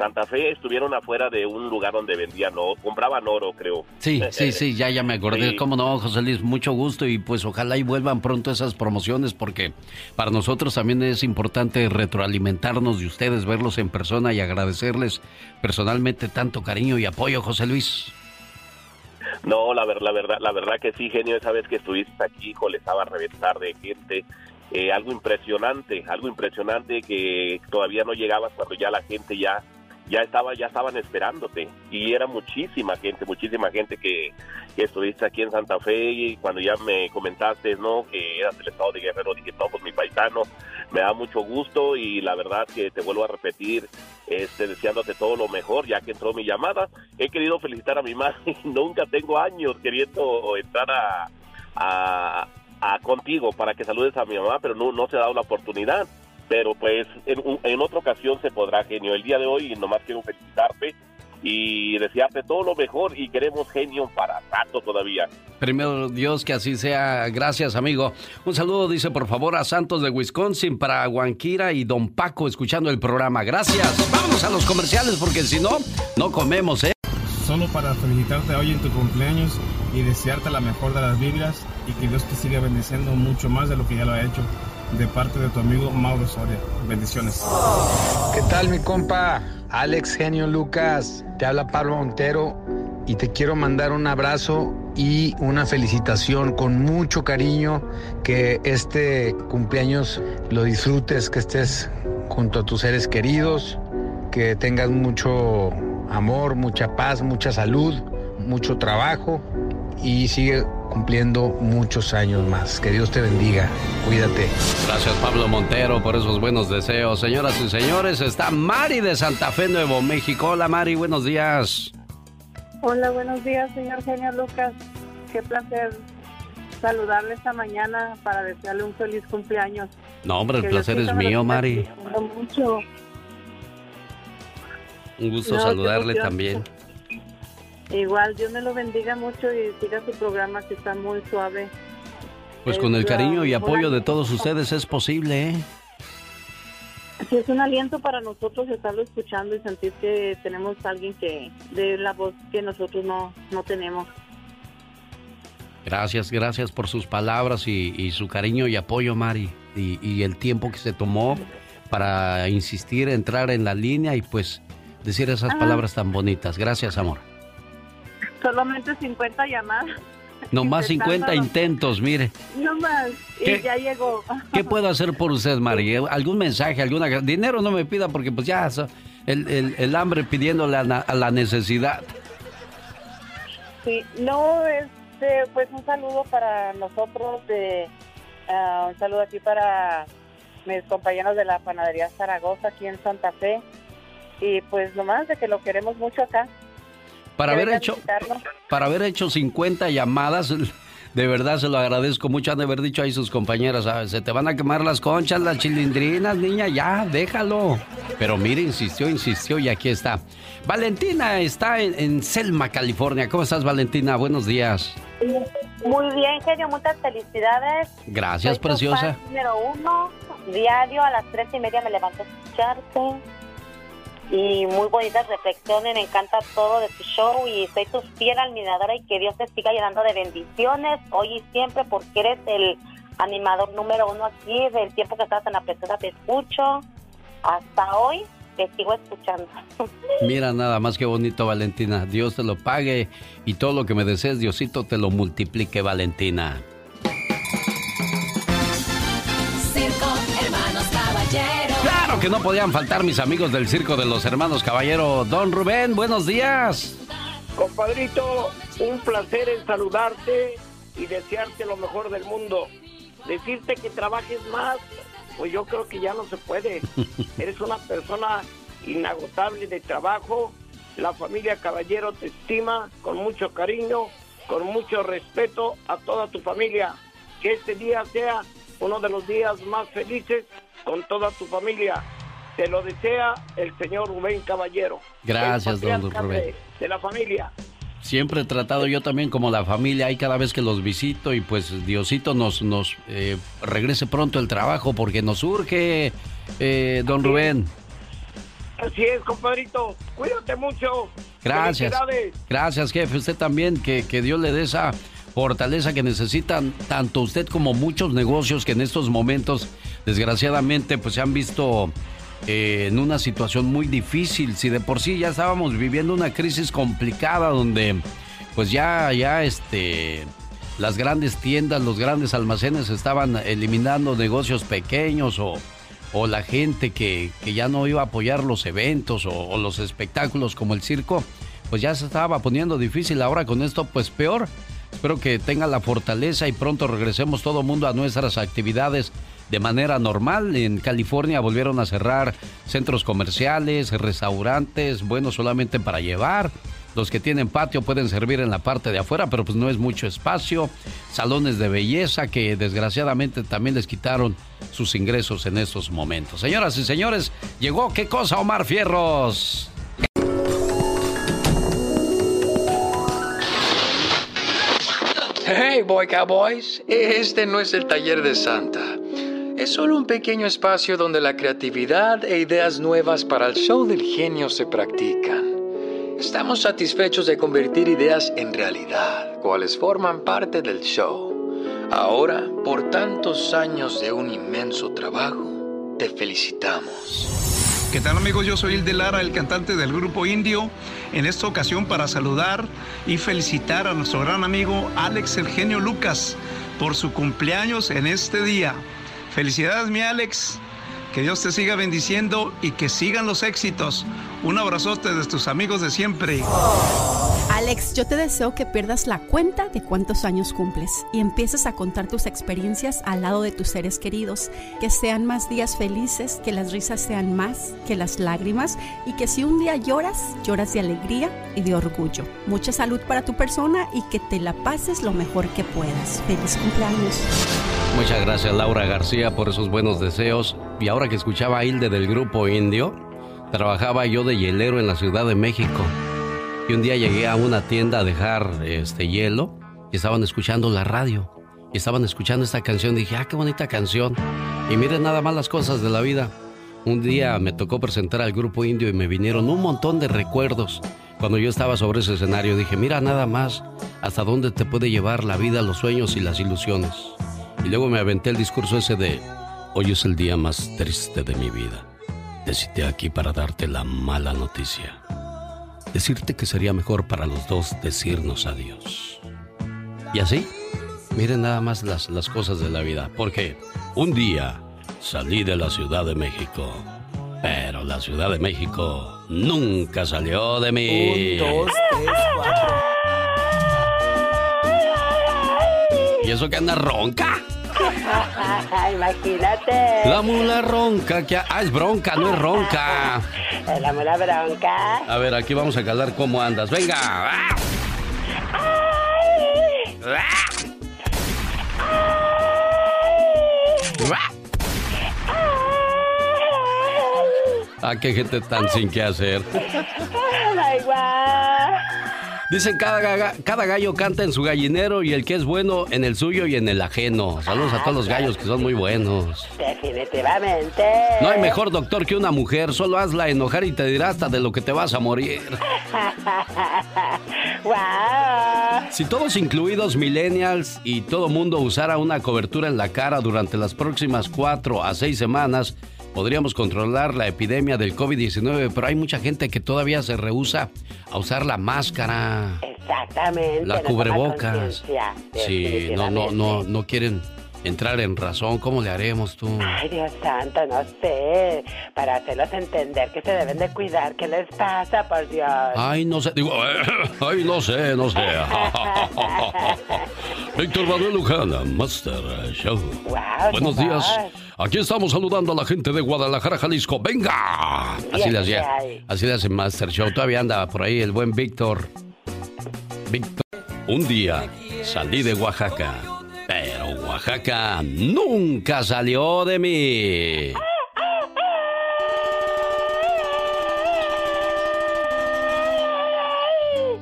Santa Fe estuvieron afuera de un lugar donde vendían oro, compraban oro, creo. Sí, sí, sí, ya, ya me acordé. Sí. Cómo no, José Luis, mucho gusto y pues ojalá y vuelvan pronto esas promociones porque para nosotros también es importante retroalimentarnos de ustedes, verlos en persona y agradecerles personalmente tanto cariño y apoyo, José Luis. No, la, ver- la verdad, la verdad que sí, genio, esa vez que estuviste aquí, hijo, le estaba a reventar de gente. Eh, algo impresionante, algo impresionante que todavía no llegabas cuando ya la gente ya ya estaba ya estaban esperándote y era muchísima gente, muchísima gente que, estuviste aquí en Santa Fe y cuando ya me comentaste, ¿no? Que eras del estado de Guerrero, dije, no, pues mi paisano, me da mucho gusto y la verdad que te vuelvo a repetir, este, deseándote todo lo mejor, ya que entró mi llamada. He querido felicitar a mi madre nunca tengo años queriendo entrar a, a contigo para que saludes a mi mamá, pero no, no se ha dado la oportunidad. Pero pues en, en otra ocasión se podrá, genio. El día de hoy nomás quiero felicitarte y desearte todo lo mejor y queremos genio para rato todavía. Primero Dios que así sea. Gracias, amigo. Un saludo, dice por favor, a Santos de Wisconsin, para Guanquira y Don Paco escuchando el programa. Gracias. Vámonos a los comerciales porque si no, no comemos, ¿eh? Solo para felicitarte hoy en tu cumpleaños y desearte la mejor de las Biblias y que Dios te siga bendiciendo mucho más de lo que ya lo ha hecho. De parte de tu amigo Mauro Soria. Bendiciones. ¿Qué tal mi compa? Alex Genio Lucas, te habla Pablo Montero y te quiero mandar un abrazo y una felicitación con mucho cariño, que este cumpleaños lo disfrutes, que estés junto a tus seres queridos, que tengas mucho amor, mucha paz, mucha salud, mucho trabajo y sigue cumpliendo muchos años más. Que Dios te bendiga. Cuídate. Gracias Pablo Montero por esos buenos deseos. Señoras y señores, está Mari de Santa Fe, Nuevo México. Hola Mari, buenos días. Hola, buenos días, señor genio Lucas. Qué placer saludarle esta mañana para desearle un feliz cumpleaños. No, hombre, el Que placer es mío, Mari. Mucho. Un gusto No, saludarle también. Igual, Dios me lo bendiga mucho y siga su programa que está muy suave. Pues Es con el cariño y apoyo de todos ustedes es posible, ¿eh? Sí, es un aliento para nosotros estarlo escuchando y sentir que tenemos a alguien que dé la voz que nosotros no, no tenemos. Gracias, gracias por sus palabras y, y su cariño y apoyo, Mari. Y, y el tiempo que se tomó para insistir, entrar en la línea y pues decir esas Ah. palabras tan bonitas. Gracias, amor. Solamente 50 llamadas. No más 50 Intentándolo. intentos, mire. No más. ¿Qué? Y ya llegó. ¿Qué puedo hacer por usted, Mari? ¿Algún mensaje, alguna... Dinero no me pida porque pues ya el, el- el hambre pidiéndole a la, a la necesidad. Sí, no, este, pues un saludo para nosotros, de, ah, un saludo aquí para mis compañeros de la panadería Zaragoza aquí en Santa Fe. Y pues nomás de que lo queremos mucho acá. Para haber hecho para haber hecho 50 llamadas, de verdad se lo agradezco mucho. Han de haber dicho ahí sus compañeras, ah, se te van a quemar las conchas, las chilindrinas, niña, ya, déjalo. Pero mire, insistió, insistió y aquí está. Valentina está en, en Selma, California. ¿Cómo estás, Valentina? Buenos días. Muy bien, genio, muchas felicidades. Gracias, Soy preciosa. número uno, diario a las tres y media me levanto a escucharte. Y muy bonitas reflexiones, me encanta todo de tu show y soy tu fiel admiradora y que Dios te siga llenando de bendiciones hoy y siempre porque eres el animador número uno aquí, del tiempo que estás en la persona te escucho. Hasta hoy te sigo escuchando. Mira nada más que bonito, Valentina. Dios te lo pague y todo lo que me desees, Diosito te lo multiplique, Valentina. Circo, Claro que no podían faltar mis amigos del Circo de los Hermanos Caballero. Don Rubén, buenos días. Compadrito, un placer en saludarte y desearte lo mejor del mundo. Decirte que trabajes más, pues yo creo que ya no se puede. Eres una persona inagotable de trabajo. La familia Caballero te estima con mucho cariño, con mucho respeto a toda tu familia. Que este día sea uno de los días más felices con toda tu familia. Te lo desea el señor Rubén Caballero. Gracias, don Rubén. De, de la familia. Siempre he tratado yo también como la familia y cada vez que los visito y pues Diosito nos, nos eh, regrese pronto el trabajo porque nos urge, eh, don Rubén. Así es, compadrito. Cuídate mucho. Gracias. Gracias, jefe. Usted también, que, que Dios le dé esa fortaleza que necesitan tanto usted como muchos negocios que en estos momentos, desgraciadamente, pues se han visto eh, en una situación muy difícil. Si de por sí ya estábamos viviendo una crisis complicada donde, pues ya, ya, este, las grandes tiendas, los grandes almacenes estaban eliminando negocios pequeños o, o la gente que, que ya no iba a apoyar los eventos o, o los espectáculos como el circo, pues ya se estaba poniendo difícil. Ahora con esto, pues peor. Espero que tenga la fortaleza y pronto regresemos todo mundo a nuestras actividades de manera normal. En California volvieron a cerrar centros comerciales, restaurantes, bueno, solamente para llevar. Los que tienen patio pueden servir en la parte de afuera, pero pues no es mucho espacio. Salones de belleza que desgraciadamente también les quitaron sus ingresos en estos momentos. Señoras y señores, llegó qué cosa Omar Fierros. Hey, Boy Cowboys, este no es el taller de Santa. Es solo un pequeño espacio donde la creatividad e ideas nuevas para el show del genio se practican. Estamos satisfechos de convertir ideas en realidad, cuales forman parte del show. Ahora, por tantos años de un inmenso trabajo, te felicitamos. ¿Qué tal amigos? Yo soy de Lara, el cantante del grupo Indio. En esta ocasión para saludar y felicitar a nuestro gran amigo Alex Eugenio Lucas por su cumpleaños en este día. Felicidades mi Alex, que Dios te siga bendiciendo y que sigan los éxitos. Un abrazote de tus amigos de siempre. Alex, yo te deseo que pierdas la cuenta de cuántos años cumples y empieces a contar tus experiencias al lado de tus seres queridos. Que sean más días felices, que las risas sean más que las lágrimas y que si un día lloras, lloras de alegría y de orgullo. Mucha salud para tu persona y que te la pases lo mejor que puedas. Feliz cumpleaños. Muchas gracias Laura García por esos buenos deseos. Y ahora que escuchaba a Hilde del grupo Indio, trabajaba yo de hielero en la Ciudad de México. Y un día llegué a una tienda a dejar este hielo y estaban escuchando la radio. Y estaban escuchando esta canción. Dije, ah, qué bonita canción. Y miren nada más las cosas de la vida. Un día me tocó presentar al grupo indio y me vinieron un montón de recuerdos. Cuando yo estaba sobre ese escenario dije, mira nada más hasta dónde te puede llevar la vida, los sueños y las ilusiones. Y luego me aventé el discurso ese de, hoy es el día más triste de mi vida. Te cité aquí para darte la mala noticia. Decirte que sería mejor para los dos decirnos adiós. Y así, miren nada más las, las cosas de la vida. Porque un día salí de la Ciudad de México. Pero la Ciudad de México nunca salió de mí. Un, dos, tres, cuatro. ¿Y eso que anda ronca? Imagínate. La mula ronca, que... Ah, es bronca, no es ronca. La mula bronca. A ver, aquí vamos a calar cómo andas. Venga. ¡Ah! Ah, qué gente tan sin qué hacer. Dicen cada, cada gallo canta en su gallinero y el que es bueno en el suyo y en el ajeno. Saludos a todos los gallos que son muy buenos. Definitivamente. No hay mejor doctor que una mujer. Solo hazla enojar y te dirá hasta de lo que te vas a morir. Si todos incluidos millennials y todo mundo usara una cobertura en la cara durante las próximas cuatro a seis semanas, podríamos controlar la epidemia del COVID-19, pero hay mucha gente que todavía se rehúsa a usar la máscara. Exactamente. La cubrebocas. Sí, no, no, no, no quieren entrar en razón. ¿Cómo le haremos tú? Ay, Dios santo, no sé. Para hacerlos entender que se deben de cuidar. ¿Qué les pasa, por Dios? Ay, no sé, digo, ay, no sé, no sé. Víctor Manuel Luján, Master Show. Buenos qué días. Aquí estamos saludando a la gente de Guadalajara, Jalisco. ¡Venga! Así le hacía. Así le hace Master Show. Todavía anda por ahí el buen Víctor. Víctor. Un día salí de Oaxaca, pero Oaxaca nunca salió de mí.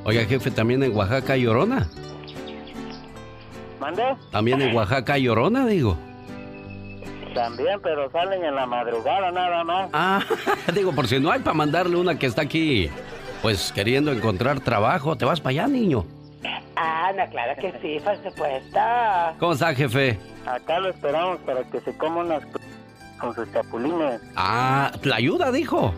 Oiga, jefe, también en Oaxaca hay llorona. ¿Mande? También en Oaxaca hay llorona, digo. También, pero salen en la madrugada nada más. Ah, digo, por si no hay para mandarle una que está aquí, pues queriendo encontrar trabajo, te vas para allá, niño. Ah, no, claro que sí, por supuesto. ¿Cómo está, jefe? Acá lo esperamos para que se coma unas con sus chapulines. Ah, la ayuda, dijo.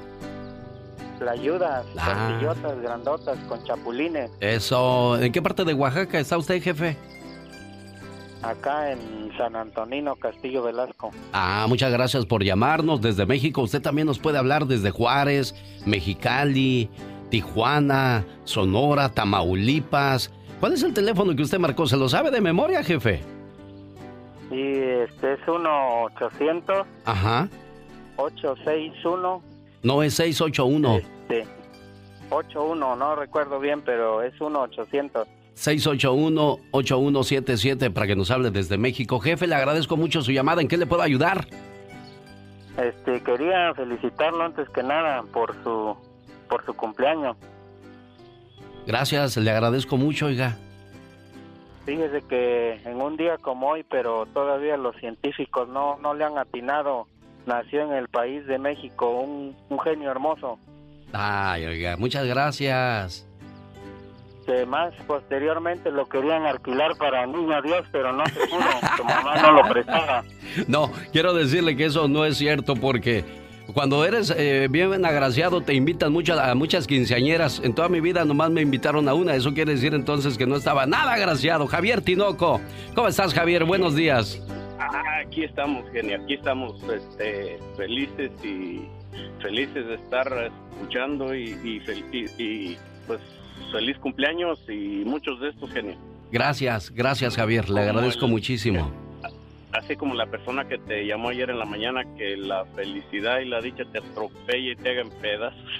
La ayuda, Ah. grandotas con chapulines. Eso, ¿en qué parte de Oaxaca está usted, jefe? Acá en San Antonino, Castillo Velasco. Ah, muchas gracias por llamarnos desde México. Usted también nos puede hablar desde Juárez, Mexicali, Tijuana, Sonora, Tamaulipas. ¿Cuál es el teléfono que usted marcó? ¿Se lo sabe de memoria, jefe? Y este es 1-800. Ajá. 861 No es 681. este, 81, no recuerdo bien, pero es 1-800. 681-8177 para que nos hable desde México. Jefe, le agradezco mucho su llamada. ¿En qué le puedo ayudar? Este, quería felicitarlo antes que nada por su por su cumpleaños. Gracias, le agradezco mucho, oiga. Fíjese que en un día como hoy, pero todavía los científicos no, no le han atinado, nació en el país de México un, un genio hermoso. Ay, oiga, muchas gracias. Que más posteriormente lo querían alquilar para niño Dios, pero no se pudo, su mamá no lo prestaba. No, quiero decirle que eso no es cierto porque cuando eres eh, bien agraciado te invitan mucho a, muchas quinceañeras. En toda mi vida nomás me invitaron a una. Eso quiere decir entonces que no estaba nada agraciado. Javier Tinoco. ¿Cómo estás, Javier? Buenos días. Ah, aquí estamos, genio. Aquí estamos este, felices y felices de estar escuchando y, y- y, pues feliz cumpleaños y muchos de estos, genio. Gracias, gracias, Javier. Le agradezco muchísimo. Así como la persona que te llamó ayer en la mañana, que la felicidad y la dicha te atropelle y te hagan pedazos.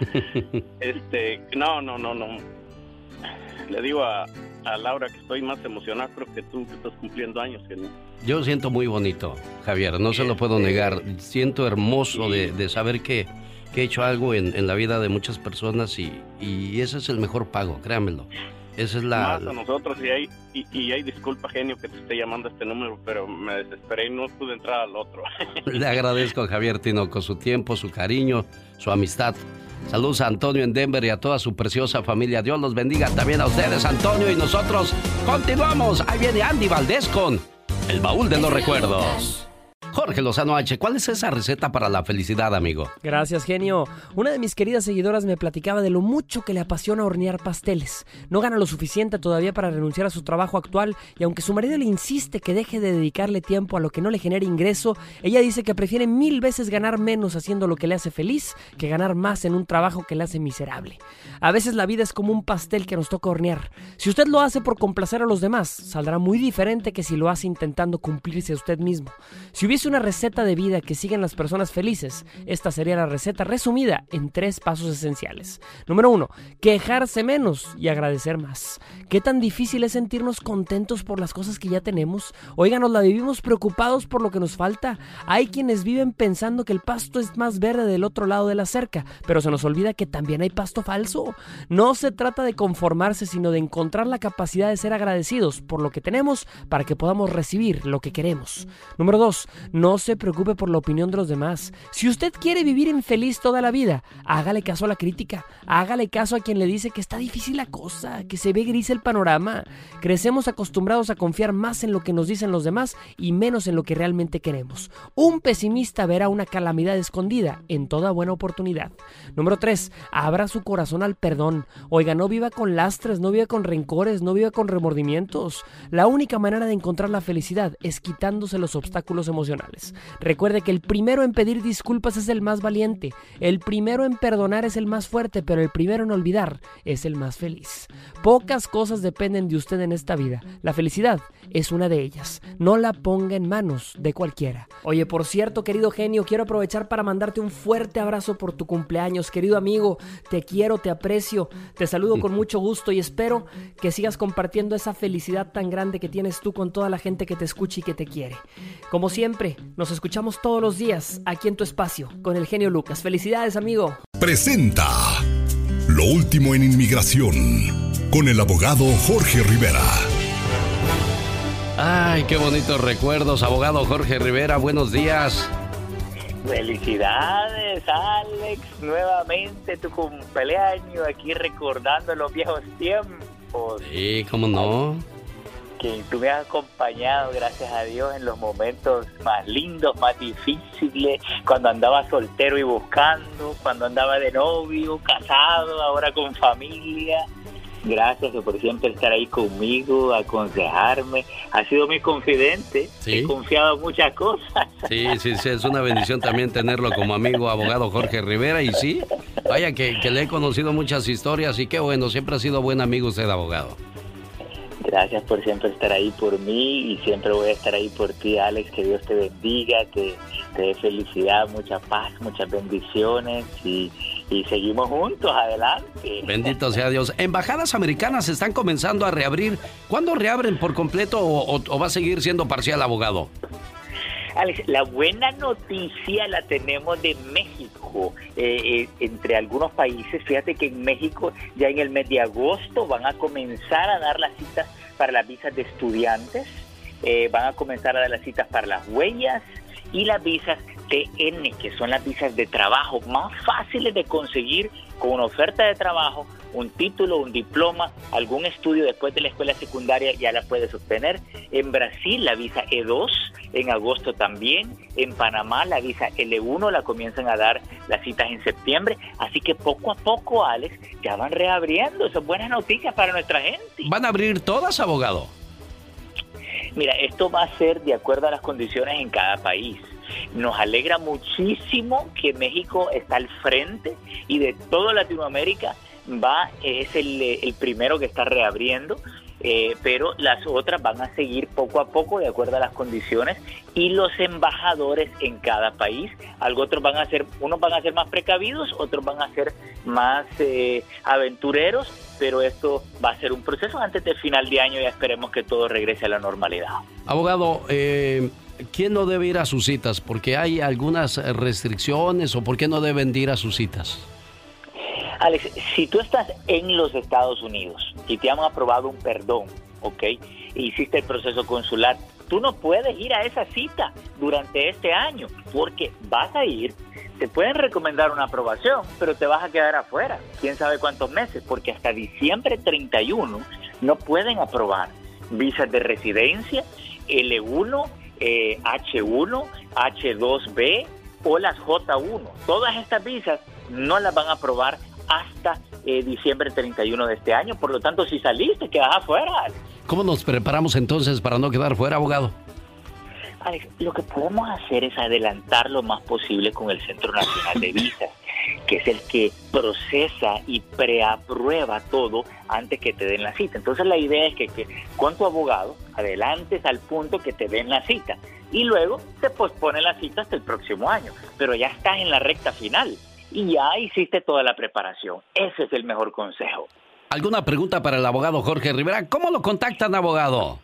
este, no, no, no, no. Le digo a, a Laura que estoy más emocionado, creo que tú que estás cumpliendo años, genio. Yo siento muy bonito, Javier, no se lo puedo negar. Siento hermoso de, de saber que, que he hecho algo en, en la vida de muchas personas y, y ese es el mejor pago, créamelo. Esa es la... más a nosotros y hay y, y hay disculpa genio que te esté llamando a este número pero me desesperé y no pude entrar al otro Le agradezco a Javier Tinoco su tiempo, su cariño, su amistad. Saludos a Antonio en Denver y a toda su preciosa familia. Dios los bendiga también a ustedes, Antonio, y nosotros continuamos. Ahí viene Andy Valdés con El Baúl de los Recuerdos. Jorge Lozano H. ¿Cuál es esa receta para la felicidad, amigo? Gracias, genio. Una de mis queridas seguidoras me platicaba de lo mucho que le apasiona hornear pasteles. No gana lo suficiente todavía para renunciar a su trabajo actual y aunque su marido le insiste que deje de dedicarle tiempo a lo que no le genere ingreso, ella dice que prefiere mil veces ganar menos haciendo lo que le hace feliz que ganar más en un trabajo que le hace miserable. A veces la vida es como un pastel que nos toca hornear. Si usted lo hace por complacer a los demás, saldrá muy diferente que si lo hace intentando cumplirse a usted mismo. Si hubiese una receta de vida que siguen las personas felices, esta sería la receta resumida en tres pasos esenciales. Número uno, quejarse menos y agradecer más. ¿Qué tan difícil es sentirnos contentos por las cosas que ya tenemos? Oigan, nos la vivimos preocupados por lo que nos falta. Hay quienes viven pensando que el pasto es más verde del otro lado de la cerca, pero se nos olvida que también hay pasto falso. No se trata de conformarse, sino de encontrar la capacidad de ser agradecidos por lo que tenemos para que podamos recibir lo que queremos. Número dos, no se preocupe por la opinión de los demás. Si usted quiere vivir infeliz toda la vida, hágale caso a la crítica, hágale caso a quien le dice que está difícil la cosa, que se ve gris el panorama. Crecemos acostumbrados a confiar más en lo que nos dicen los demás y menos en lo que realmente queremos. Un pesimista verá una calamidad escondida en toda buena oportunidad. Número 3. Abra su corazón al perdón. Oiga, no viva con lastres, no viva con rencores, no viva con remordimientos. La única manera de encontrar la felicidad es quitándose los obstáculos emocionales. Recuerde que el primero en pedir disculpas es el más valiente, el primero en perdonar es el más fuerte, pero el primero en olvidar es el más feliz. Pocas cosas dependen de usted en esta vida. La felicidad es una de ellas. No la ponga en manos de cualquiera. Oye, por cierto, querido genio, quiero aprovechar para mandarte un fuerte abrazo por tu cumpleaños. Querido amigo, te quiero, te aprecio, te saludo con mucho gusto y espero que sigas compartiendo esa felicidad tan grande que tienes tú con toda la gente que te escucha y que te quiere. Como siempre, nos escuchamos todos los días aquí en tu espacio con el genio Lucas. Felicidades, amigo. Presenta Lo último en inmigración con el abogado Jorge Rivera. Ay, qué bonitos recuerdos, abogado Jorge Rivera, buenos días. Felicidades, Alex, nuevamente tu cumpleaños, aquí recordando los viejos tiempos. Sí, cómo no. Que tú me has acompañado, gracias a Dios, en los momentos más lindos, más difíciles, cuando andaba soltero y buscando, cuando andaba de novio, casado, ahora con familia. Gracias por siempre estar ahí conmigo, aconsejarme. Ha sido mi confidente. He confiado en muchas cosas. Sí, sí, sí, es una bendición también tenerlo como amigo, abogado Jorge Rivera. Y sí, vaya que, que le he conocido muchas historias y qué bueno, siempre ha sido buen amigo usted, abogado. Gracias por siempre estar ahí por mí y siempre voy a estar ahí por ti, Alex. Que Dios te bendiga, te dé felicidad, mucha paz, muchas bendiciones y, y seguimos juntos, adelante. Bendito sea Dios. Embajadas americanas están comenzando a reabrir. ¿Cuándo reabren por completo o va a seguir siendo parcial, abogado? Alex, la buena noticia la tenemos de México. Eh, eh, entre algunos países, fíjate que en México ya en el mes de agosto van a comenzar a dar las citas para las visas de estudiantes, eh, van a comenzar a dar las citas para las huellas y las visas TN, que son las visas de trabajo más fáciles de conseguir con una oferta de trabajo, un título, un diploma, algún estudio después de la escuela secundaria ya la puedes obtener. En Brasil la visa E2, en agosto también. En Panamá la visa L1 la comienzan a dar las citas en septiembre. Así que poco a poco, Alex, ya van reabriendo. Son buenas noticias para nuestra gente. ¿Van a abrir todas, abogado? Mira, esto va a ser de acuerdo a las condiciones en cada país. Nos alegra muchísimo que México está al frente y de toda Latinoamérica va es el, primero que está reabriendo, eh, pero las otras van a seguir poco a poco de acuerdo a las condiciones y los embajadores en cada país, algo otros van a ser, unos van a ser más precavidos, otros van a ser más eh, aventureros, pero esto va a ser un proceso antes del final de año ya esperemos que todo regrese a la normalidad. Abogado, eh, ¿quién no debe ir a sus citas? Porque hay algunas restricciones o por qué no deben de ir a sus citas. Alex, si tú estás en los Estados Unidos y te han aprobado un perdón, ¿ok? E hiciste el proceso consular, tú no puedes ir a esa cita durante este año porque vas a ir, te pueden recomendar una aprobación, pero te vas a quedar afuera, quién sabe cuántos meses, porque hasta diciembre 31 no pueden aprobar visas de residencia, L1, eh, H1, H2B o las J1. Todas estas visas no las van a aprobar hasta eh, diciembre 31 de este año. Por lo tanto, si saliste, quedas afuera. Alex. ¿Cómo nos preparamos entonces para no quedar fuera, abogado? Alex, lo que podemos hacer es adelantar lo más posible con el Centro Nacional de Visas, que es el que procesa y preaprueba todo antes que te den la cita. Entonces la idea es que, que con tu abogado adelantes al punto que te den la cita y luego se pospone la cita hasta el próximo año, pero ya estás en la recta final y ya hiciste toda la preparación. Ese es el mejor consejo. ¿Alguna pregunta para el abogado Jorge Rivera? ¿Cómo lo contactan, abogado?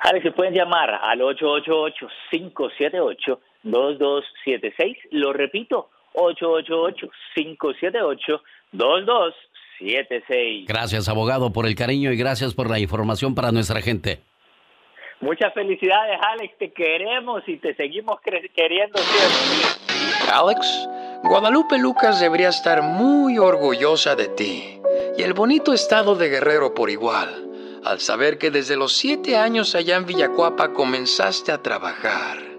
Alex, se pueden llamar al 888-578-2276. Lo repito, 888-578-2276. Gracias, abogado, por el cariño y gracias por la información para nuestra gente. Muchas felicidades, Alex. Te queremos y te seguimos queriendo siempre. Alex, Guadalupe Lucas debería estar muy orgullosa de ti y el bonito estado de Guerrero por igual al saber que desde los siete años allá en Villacuapa comenzaste a trabajar.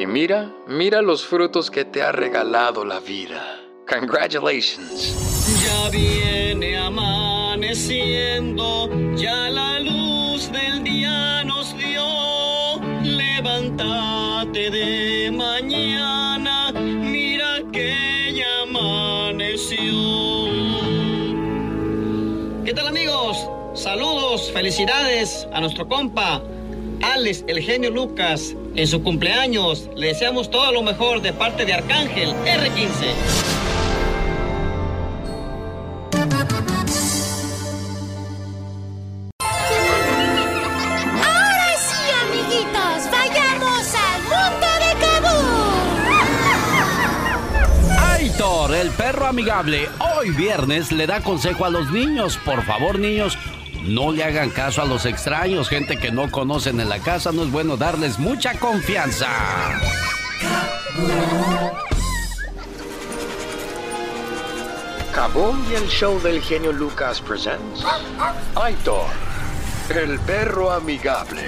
Y mira, mira los frutos que te ha regalado la vida. Congratulations. Ya viene amaneciendo, ya la luz del día nos dio. Levántate de mañana, mira que ya amaneció. ¿Qué tal amigos? Saludos, felicidades a nuestro compa, Alex, el genio Lucas. En su cumpleaños le deseamos todo lo mejor de parte de Arcángel R15. Ahora sí, amiguitos, vayamos al mundo de Kabul. Aitor, el perro amigable, hoy viernes le da consejo a los niños. Por favor, niños, no le hagan caso a los extraños, gente que no conocen en la casa. No es bueno darles mucha confianza. Kabul y el show del genio Lucas presents Aitor, el perro amigable.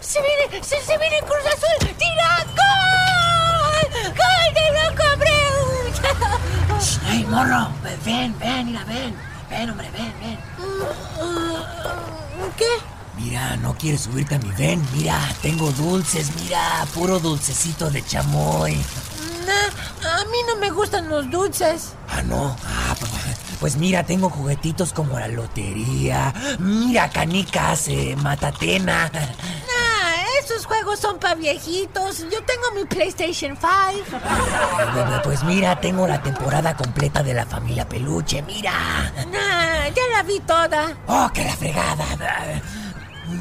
Se viene, se, se viene Cruz Azul. ¡Tira! ¡Gol! ¡Gol de Loco Abreu! ¡Ey, morro! Ven, ven, mira, ven. Ven, hombre, ven, ven. ¿Qué? Mira, no quieres subirte a mi ven. Mira, tengo dulces, mira, puro dulcecito de chamoy. No, a mí no me gustan los dulces. Ah, no. Ah, pues, pues mira, tengo juguetitos como la lotería. Mira, canicas, eh, matatena. Esos juegos son para viejitos. Yo tengo mi PlayStation 5. Ah, Pues mira, tengo la temporada completa de la familia Peluche, mira. Nah, ya la vi toda. ¡Oh, que la fregada!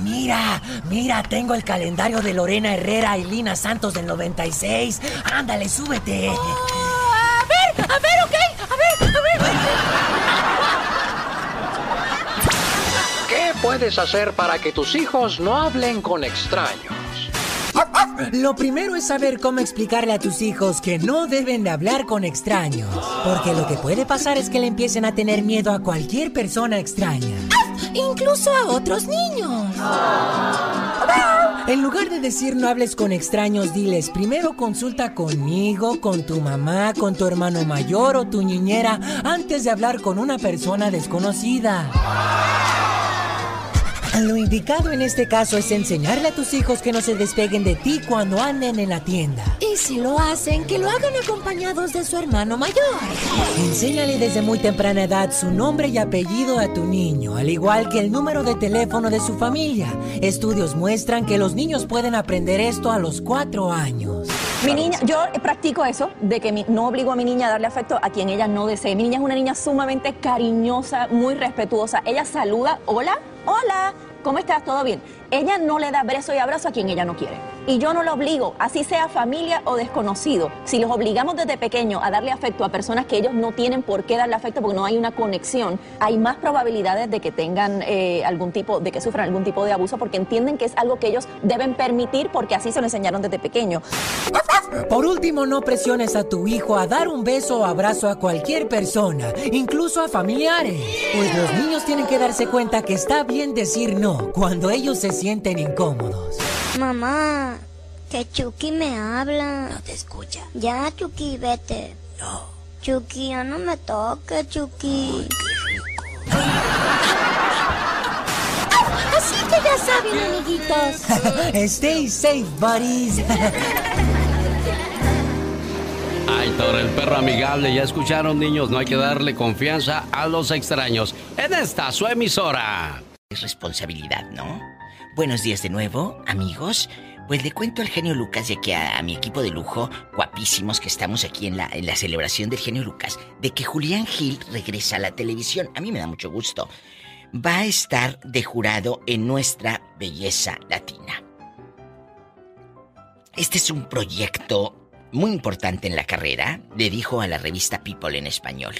Mira, mira, tengo el calendario de Lorena Herrera y Lina Santos del 96. Ándale, súbete. a ver, a ver, ok. A ver, a ver. ¿Qué puedes hacer para que tus hijos no hablen con extraños? Lo primero es saber cómo explicarle a tus hijos que no deben de hablar con extraños. Porque lo que puede pasar es que le empiecen a tener miedo a cualquier persona extraña. Incluso a otros niños. En lugar de decir no hables con extraños, diles primero consulta conmigo, con tu mamá, con tu hermano mayor o tu niñera antes de hablar con una persona desconocida. Lo indicado en este caso es enseñarle a tus hijos que no se despeguen de ti cuando anden en la tienda. Y si lo hacen, que lo hagan acompañados de su hermano mayor. Enséñale desde muy temprana edad su nombre y apellido a tu niño, al igual que el número de teléfono de su familia. Estudios muestran que los niños pueden aprender esto a los cuatro años. Mi niña, yo practico eso, de que mi- no obligo a mi niña a darle afecto a quien ella no desee. Mi niña es una niña sumamente cariñosa, muy respetuosa. Ella saluda, hola, hola, ¿cómo estás? ¿Todo bien? Ella no le da beso y abrazo a quien ella no quiere. Y yo no la obligo, así sea familia o desconocido. Si los obligamos desde pequeño a darle afecto a personas que ellos no tienen por qué darle afecto porque no hay una conexión, hay más probabilidades de que tengan eh, algún tipo, de que sufran algún tipo de abuso porque entienden que es algo que ellos deben permitir porque así se lo enseñaron desde pequeño. Por último, no presiones a tu hijo a dar un beso o abrazo a cualquier persona, incluso a familiares. Pues los niños tienen que darse cuenta que está bien decir no cuando ellos se sienten incómodos. Mamá, que Chucky me habla. No te escucha. Ya, Chucky, vete. No. Chucky, ya no me toques, Chucky. Así que ya saben, amiguitos. Stay safe, buddies. Ay, Thor, el perro amigable. Ya escucharon, niños, no hay que darle confianza a los extraños. En esta, su emisora. Es responsabilidad, ¿no? Buenos días de nuevo, amigos. Pues le cuento al genio Lucas de que a, a, mi equipo de lujo, guapísimos que estamos aquí en la, en la celebración del genio Lucas, de que Julián Gil regresa a la televisión. A mí me da mucho gusto. Va a estar de jurado en nuestra belleza latina. Este es un proyecto muy importante en la carrera, le dijo a la revista People en español.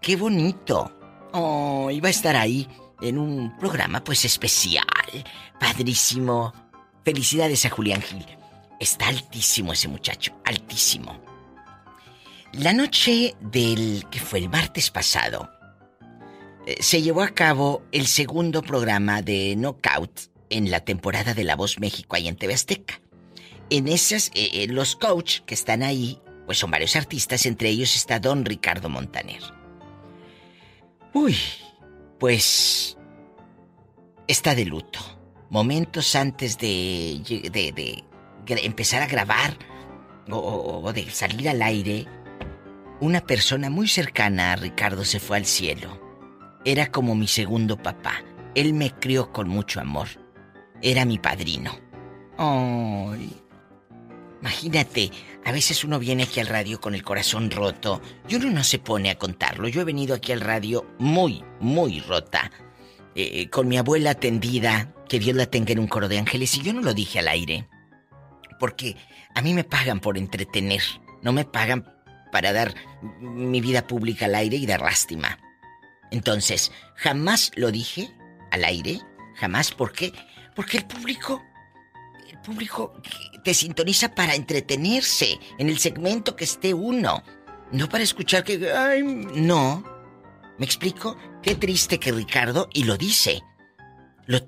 ¡Qué bonito! Oh, iba a estar ahí en un programa pues especial, padrísimo. Felicidades a Julián Gil. Está altísimo ese muchacho, altísimo. La noche del que fue el martes pasado, eh, se llevó a cabo el segundo programa de Knockout en la temporada de La Voz México ahí en TV Azteca. En esas, eh, eh, los coach que están ahí, pues son varios artistas, entre ellos está Don Ricardo Montaner. Uy, pues está de luto. Momentos antes de, empezar a grabar o, de salir al aire, una persona muy cercana a Ricardo se fue al cielo. Era como mi segundo papá. Él me crió con mucho amor. Era mi padrino. Ay. Imagínate, a veces uno viene aquí al radio con el corazón roto y uno no se pone a contarlo. Yo he venido aquí al radio muy, muy rota. Eh, con mi abuela atendida, que Dios la tenga en un coro de ángeles, y yo no lo dije al aire. Porque a mí me pagan por entretener, no me pagan para dar mi vida pública al aire y dar lástima. Entonces, jamás lo dije al aire, jamás. ¿Por qué? Porque el público, público te sintoniza para entretenerse en el segmento que esté uno, no para escuchar que, no. ¿Me explico? Qué triste que Ricardo, y lo dice, lo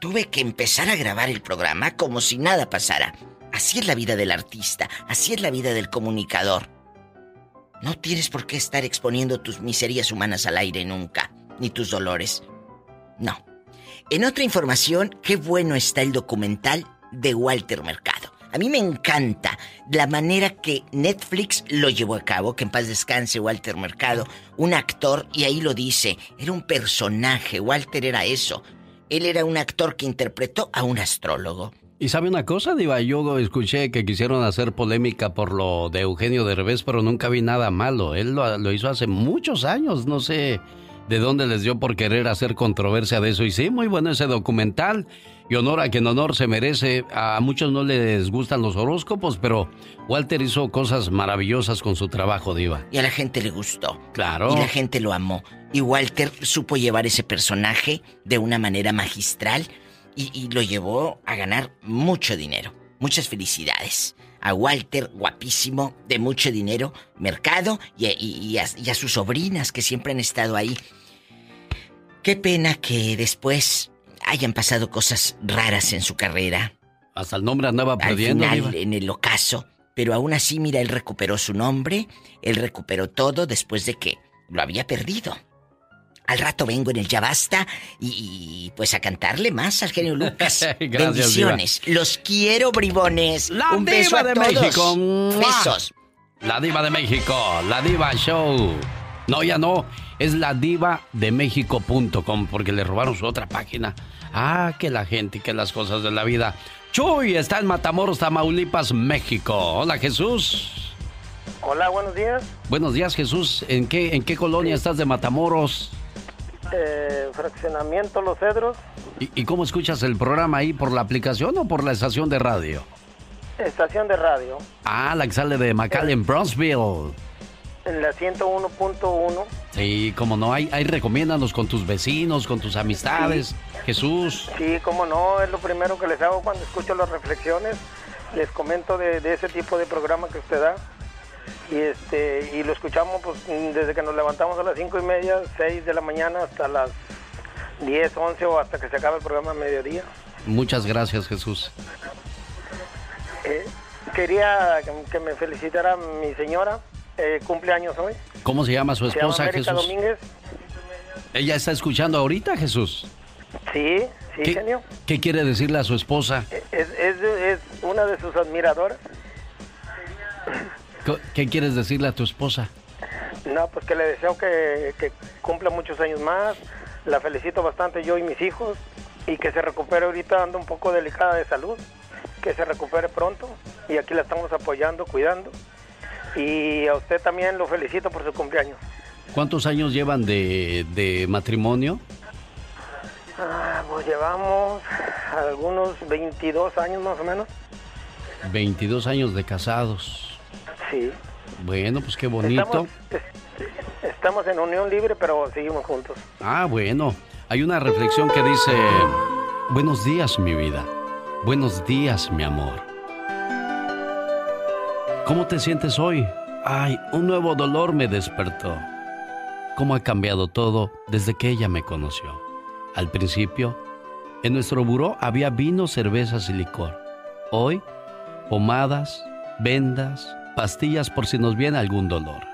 tuve que empezar a grabar el programa como si nada pasara. Así es la vida del artista, así es la vida del comunicador. No tienes por qué estar exponiendo tus miserias humanas al aire nunca, ni tus dolores. No. En otra información, qué bueno está el documental de Walter Mercado. A mí me encanta la manera que Netflix lo llevó a cabo, que en paz descanse Walter Mercado, un actor, y ahí lo dice, era un personaje, Walter era eso. Él era un actor que interpretó a un astrólogo. ¿Y sabe una cosa, Diva? Yo escuché que quisieron hacer polémica por lo de Eugenio Derbez, pero nunca vi nada malo. Él lo, lo, hizo hace muchos años, no sé de dónde les dio por querer hacer controversia de eso. Y sí, muy bueno ese documental. Y honor a quien honor se merece. A muchos no les gustan los horóscopos, pero Walter hizo cosas maravillosas con su trabajo, Diva. Y a la gente le gustó. Claro. Y la gente lo amó. Y Walter supo llevar ese personaje de una manera magistral y, y, lo llevó a ganar mucho dinero. Muchas felicidades a Walter, guapísimo, de mucho dinero, mercado, y, y, y, a, y, a, sus sobrinas que siempre han estado ahí. Qué pena que después hayan pasado cosas raras en su carrera. Hasta el nombre andaba perdiendo. Al final, en el ocaso. Pero aún así, mira, él recuperó su nombre, él recuperó todo después de que lo había perdido. Al rato vengo en el Ya Basta y, y pues a cantarle más al genio Lucas. Gracias, Bendiciones. Diva. Los quiero, bribones. La Un diva beso a de todos. México. Besos. La diva de México, la diva show. No, ya no. Es la diva de México.com porque le robaron su otra página. Ah, que la gente y que las cosas de la vida. Chuy está en Matamoros, Tamaulipas, México. Hola, Jesús. Hola, buenos días. Buenos días, Jesús. ¿En qué, en qué colonia estás de Matamoros? Eh, fraccionamiento Los Cedros. ¿Y, ¿Y, cómo escuchas el programa ahí? ¿Por la aplicación o por la estación de radio? Estación de radio. Ah, la que sale de McAllen, Bronzeville. En la 101.1. Sí, como no, hay, hay recomiéndanos con tus vecinos, con tus amistades. Sí. Jesús. Sí, como no, es lo primero que les hago cuando escucho las reflexiones les comento de, de ese tipo de programa que usted da. Y, este, y lo escuchamos pues, desde que nos levantamos a las cinco y media, 6 de la mañana hasta las 10, 11 o hasta que se acabe el programa a mediodía. Muchas gracias, Jesús. Eh, quería que, que me felicitara mi señora, eh, cumpleaños hoy. ¿Cómo se llama su Se llama esposa, Jesús? Domínguez. ¿Ella está escuchando ahorita, Jesús? Sí, sí, ¿Qué, genio. qué quiere decirle a su esposa? Es, es, es una de sus admiradoras. ¿Qué quieres decirle a tu esposa? No, pues que le deseo que, que cumpla muchos años más. La felicito bastante yo y mis hijos. Y que se recupere ahorita, anda un poco delicada de salud. Que se recupere pronto. Y aquí la estamos apoyando, cuidando. Y a usted también lo felicito por su cumpleaños. ¿Cuántos años llevan de, de matrimonio? Ah, pues llevamos algunos 22 años más o menos. 22 años de casados. Sí. Bueno, pues qué bonito. Estamos, es- estamos en unión libre, pero seguimos juntos. Ah, bueno. Hay una reflexión que dice, buenos días mi vida, buenos días mi amor. ¿Cómo te sientes hoy? Ay, un nuevo dolor me despertó. ¿Cómo ha cambiado todo desde que ella me conoció? Al principio, en nuestro buró había vino, cervezas y licor. Hoy, pomadas, vendas, pastillas por si nos viene algún dolor.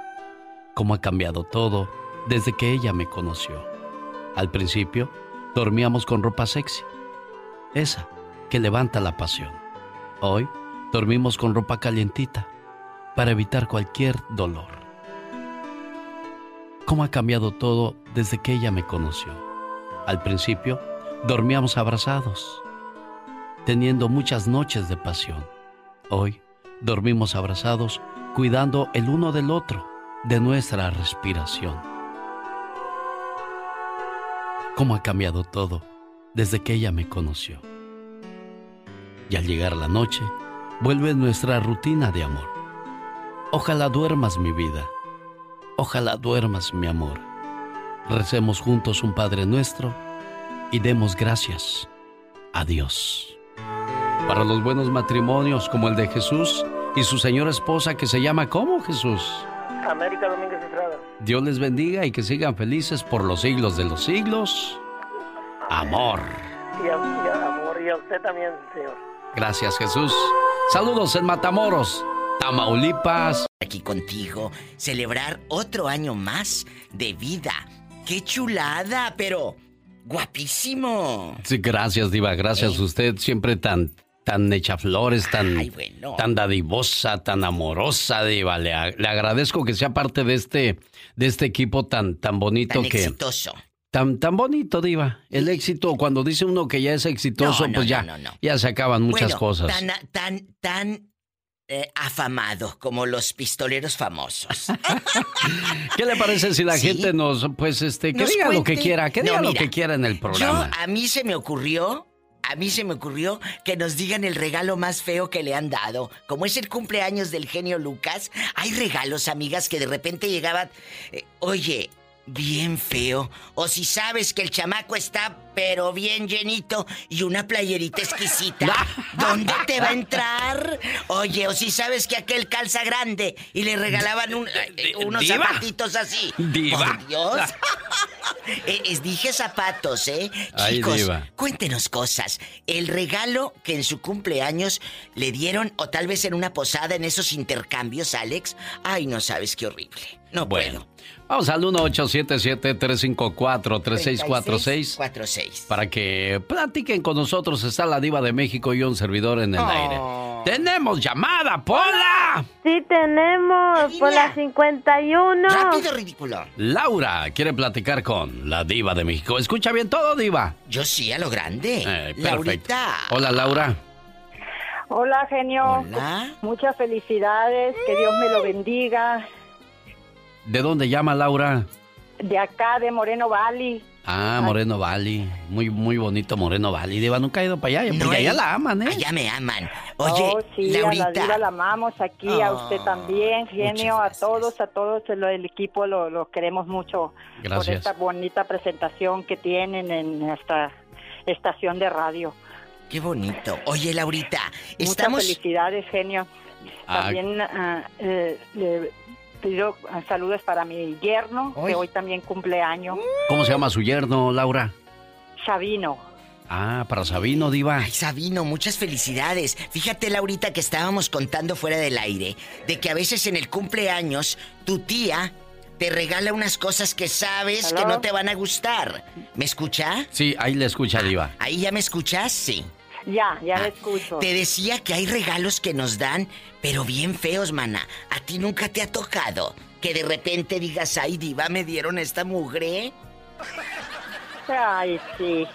¿Cómo ha cambiado todo desde que ella me conoció? Al principio, dormíamos con ropa sexy. Esa que levanta la pasión. Hoy, dormimos con ropa calientita para evitar cualquier dolor. ¿Cómo ha cambiado todo desde que ella me conoció? Al principio, dormíamos abrazados, teniendo muchas noches de pasión. Hoy, dormimos abrazados, cuidando el uno del otro, de nuestra respiración. ¿Cómo ha cambiado todo desde que ella me conoció? Y al llegar la noche, vuelve nuestra rutina de amor. Ojalá duermas mi vida. Ojalá duermas mi amor. Recemos juntos un Padre nuestro y demos gracias a Dios. Para los buenos matrimonios como el de Jesús y su señora esposa que se llama ¿cómo Jesús? América Domínguez Estrada. Dios les bendiga y que sigan felices por los siglos de los siglos. Amor. Y, a, y a- amor, y a usted también, señor. Gracias Jesús. Saludos en Matamoros, Tamaulipas. Aquí contigo, celebrar otro año más de vida. ¡Qué chulada! Pero guapísimo. Sí, gracias Diva, gracias usted siempre tan tan hecha flores, tan bueno. tan dadivosa, tan amorosa Diva. Le, le agradezco que sea parte de este de este equipo tan tan bonito Tan que exitoso. Tan, tan bonito, Diva. El éxito, cuando dice uno que ya es exitoso, No, no, pues ya, no, no, no. ya se acaban muchas Bueno, cosas. Tan, tan, tan eh, afamado como los pistoleros famosos. ¿Qué le parece si la Sí. gente nos, pues, este, que Nos diga lo que quiera, que No, diga lo que quiera en el programa? Yo, a mí se me ocurrió, a mí se me ocurrió que nos digan el regalo más feo que le han dado. Como es el cumpleaños del genio Lucas, hay regalos, amigas, que de repente llegaban, eh, oye, bien feo. O si sabes que el chamaco está, pero bien llenito, y una playerita exquisita, ¿dónde te va a entrar? Oye, o si sabes que aquel calza grande y le regalaban un- eh, unos Diva. zapatitos así. Diva. Por Dios. Eh, es- dije zapatos, ¿eh? Ay, Chicos, diva. cuéntenos cosas. El regalo que en su cumpleaños le dieron, o tal vez en una posada, en esos intercambios, Alex. Ay, no sabes qué horrible. No bueno, vamos al 1877-354-3646 46. para que platiquen con nosotros. Está la Diva de México y un servidor en el Oh. aire. ¡Tenemos llamada, Pola! Sí, tenemos por la 51. Rápido, ridículo. Laura quiere platicar con la Diva de México. ¿Escucha bien todo, Diva? Yo sí, a lo grande. Eh, perfecto. Laurita. Hola, Laura. Hola, genio. Muchas felicidades, que Dios me lo bendiga. ¿De dónde llama Laura? De acá, de Moreno Valley. Ah, Moreno Valley. Muy, muy bonito Moreno Valley. Diva, nunca he ido para allá. Porque allá la aman, ¿eh? Allá me aman. Oye, oh, sí, a la la amamos aquí, a usted Oh, también, genio, a todos, a todos el, el equipo lo, lo queremos mucho por Gracias. esta bonita presentación que tienen en esta estación de radio. Qué bonito. Oye, Laurita, Muchas estamos... felicidades, genio. También ah, eh, pido ah, saludos para mi yerno, que hoy también cumple año, ¿Cómo se llama su yerno, Laura? Sabino. Ah, para Sabino, Diva. Ay, Sabino, muchas felicidades. Fíjate, Laurita, que estábamos contando fuera del aire, de que a veces en el cumpleaños tu tía te regala unas cosas que sabes que no te van a gustar. ¿Me escucha? Sí, ahí le escucha, Diva. ¿Ahí ya me escuchas? Sí. Ya, ya le escucho. Te decía que hay regalos que nos dan, pero bien feos, mana. ¿A ti nunca te ha tocado que de repente digas, ay, diva, me dieron esta mugre? Ay, sí.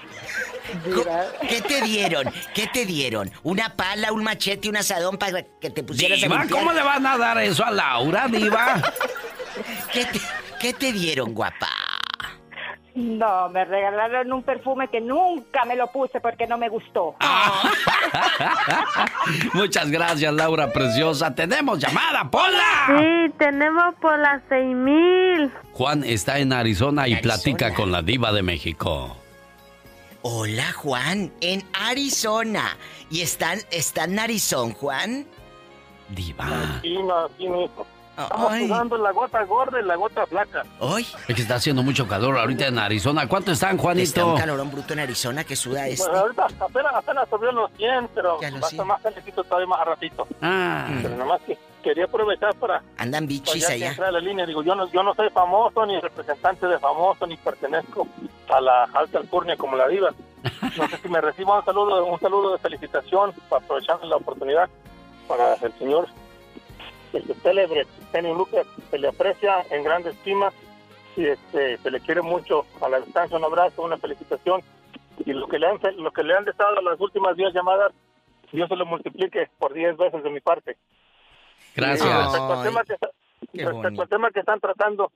¿Qué te dieron? ¿Qué te dieron? ¿Una pala, un machete, un asadón para que te pusieras a Diva, limpiar? ¿cómo le van a dar eso a Laura, Diva? ¿Qué te, qué te dieron, guapa? No, me regalaron un perfume que nunca me lo puse porque no me gustó. Ah. Muchas gracias, Laura preciosa. Tenemos llamada, Pola. Sí, tenemos por las seis mil. Juan está en Arizona y platica con la diva de México. Hola, Juan, en Arizona. ¿Y están, está en Arizona, Juan? Diva. Sí, no, sí. Estamos Ay. jugando la gota gorda y la gota flaca. Hoy. Es que está haciendo mucho calor ahorita en Arizona. ¿Cuánto están, Está Juanito? un calorón bruto en Arizona que suda este. Bueno, ahorita apenas, apenas subió los 100, pero Ya lo va a estar más calentito todavía más a ratito. Ah. Pero nada más que quería aprovechar para, Andan para bichis que allá. entrar a la línea. Digo, yo no, yo no soy famoso, ni representante de famoso, ni pertenezco a la alta alcurnia como la diva. No sé si me recibo un saludo, un saludo de felicitación para aprovechar la oportunidad para el señor este, célebre Genio Lucas. Se le aprecia en grande estima y este, se le quiere mucho a la distancia. Un abrazo, una felicitación. Y lo que le han, lo que le han dado las últimas 10 llamadas, Dios se lo multiplique por 10 veces de mi parte. Gracias. Y Respecto al tema que, respecto al tema que están tratando,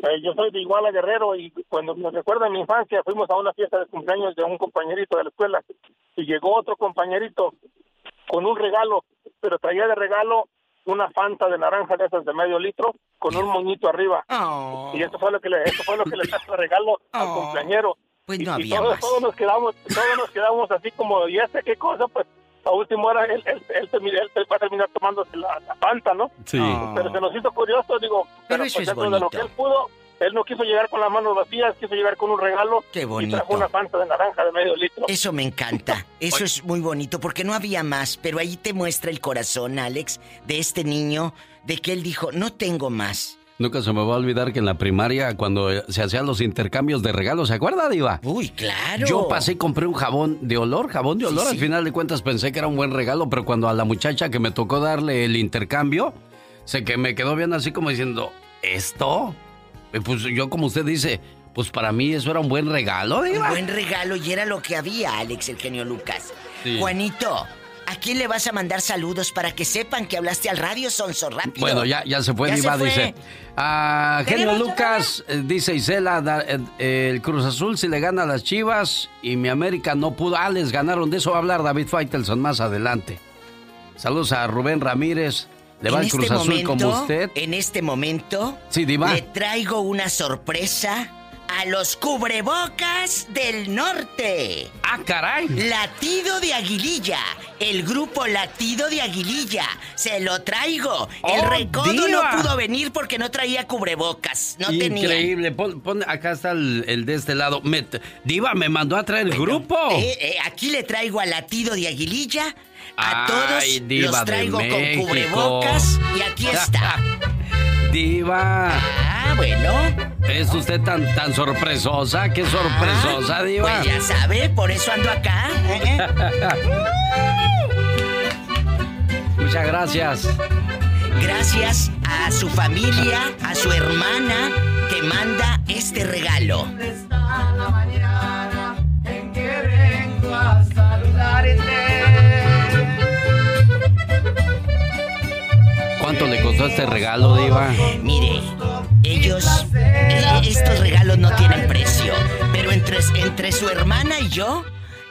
eh, yo soy de Iguala Guerrero y cuando me recuerdo en mi infancia fuimos a una fiesta de cumpleaños de un compañerito de la escuela y llegó otro compañerito con un regalo, pero traía de regalo una fanta de naranja de esas de medio litro con un moñito arriba. Y eso fue lo que le, eso fue lo que le trajo regalo al cumpleañero. Pues y, no y había todos, más. todos nos quedamos, todos nos quedamos así como, ¿y este qué cosa? Pues a última hora él, él, él, él va a terminar tomándose la, la fanta, ¿no? Sí. Pero se nos hizo curioso, digo, pero, eso pues es de lo que él pudo, él no quiso llegar con las manos vacías, quiso llegar con un regalo Qué y bonito. trajo una fanta de naranja de medio litro. Eso me encanta. Eso es muy bonito porque no había más, pero ahí te muestra el corazón, Alex, de este niño, de que él dijo, no tengo más. Nunca se me va a olvidar que en la primaria, cuando se hacían los intercambios de regalos, ¿se acuerda, Diva? Uy, claro. Yo pasé y compré un jabón de olor, jabón de Sí, olor. Al sí. final de cuentas pensé que era un buen regalo, pero cuando a la muchacha que me tocó darle el intercambio, se que me quedó bien así como diciendo, ¿esto? Eh, Pues yo, como usted dice, pues para mí eso era un buen regalo, Un Diva. buen regalo y era lo que había, Alex, el genio Lucas. Sí. Juanito, ¿a quién le vas a mandar saludos para que sepan que hablaste al radio, Sonso? Rápido. Bueno, ya, ya se fue, Ya Diva, se fue. dice. Ah, Genio Lucas, eh, dice Isela, da- eh, el Cruz Azul si le gana a las Chivas y mi América no pudo. Ah, les ganaron. De eso va a hablar David Faitelson más adelante. Saludos a Rubén Ramírez. Le va en el Cruz este Azul momento, como usted. En este momento, Sí, Diva. le traigo una sorpresa a los cubrebocas del norte. ¡Ah, caray! Latido de Aguililla. El grupo Latido de Aguililla. Se lo traigo. el ¡Oh, recodo diva! no pudo venir porque no traía cubrebocas. No tenía. Increíble. Pon, pon- acá está el, el de este lado. Me- Diva, me mandó a traer el grupo. Eh, eh, aquí le traigo a Latido de Aguililla. A Ay, todos diva los traigo con cubrebocas. Y aquí está. Diva. Ah, bueno. ¿Es usted tan, tan sorpresosa? ¿Qué sorpresosa, Diva? Pues ya sabe, por eso ando acá. Muchas gracias. Gracias a su familia, a su hermana que manda este regalo. Está la mañana en que vengo a ¿Cuánto le costó este regalo, Diva? Mire, ellos, eh, estos regalos no tienen precio, pero entre, entre su hermana y yo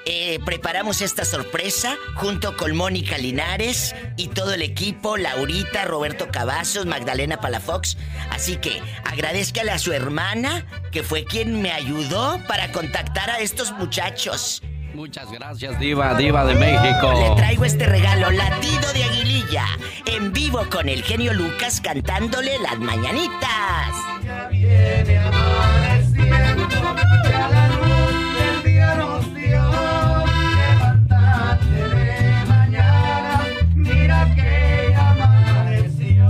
eh, preparamos esta sorpresa junto con Mónica Linares y todo el equipo, Laurita, Roberto Cavazos, Magdalena Palafox. Así que agradezcale a su hermana, que fue quien me ayudó para contactar a estos muchachos. Muchas gracias, Diva, Diva de México. Le traigo este regalo, latido de en vivo con el genio Lucas cantándole las mañanitas. Ya viene amaneciendo, ya la luz del día nos dio. Levántate de mañana, mira que ya amaneció.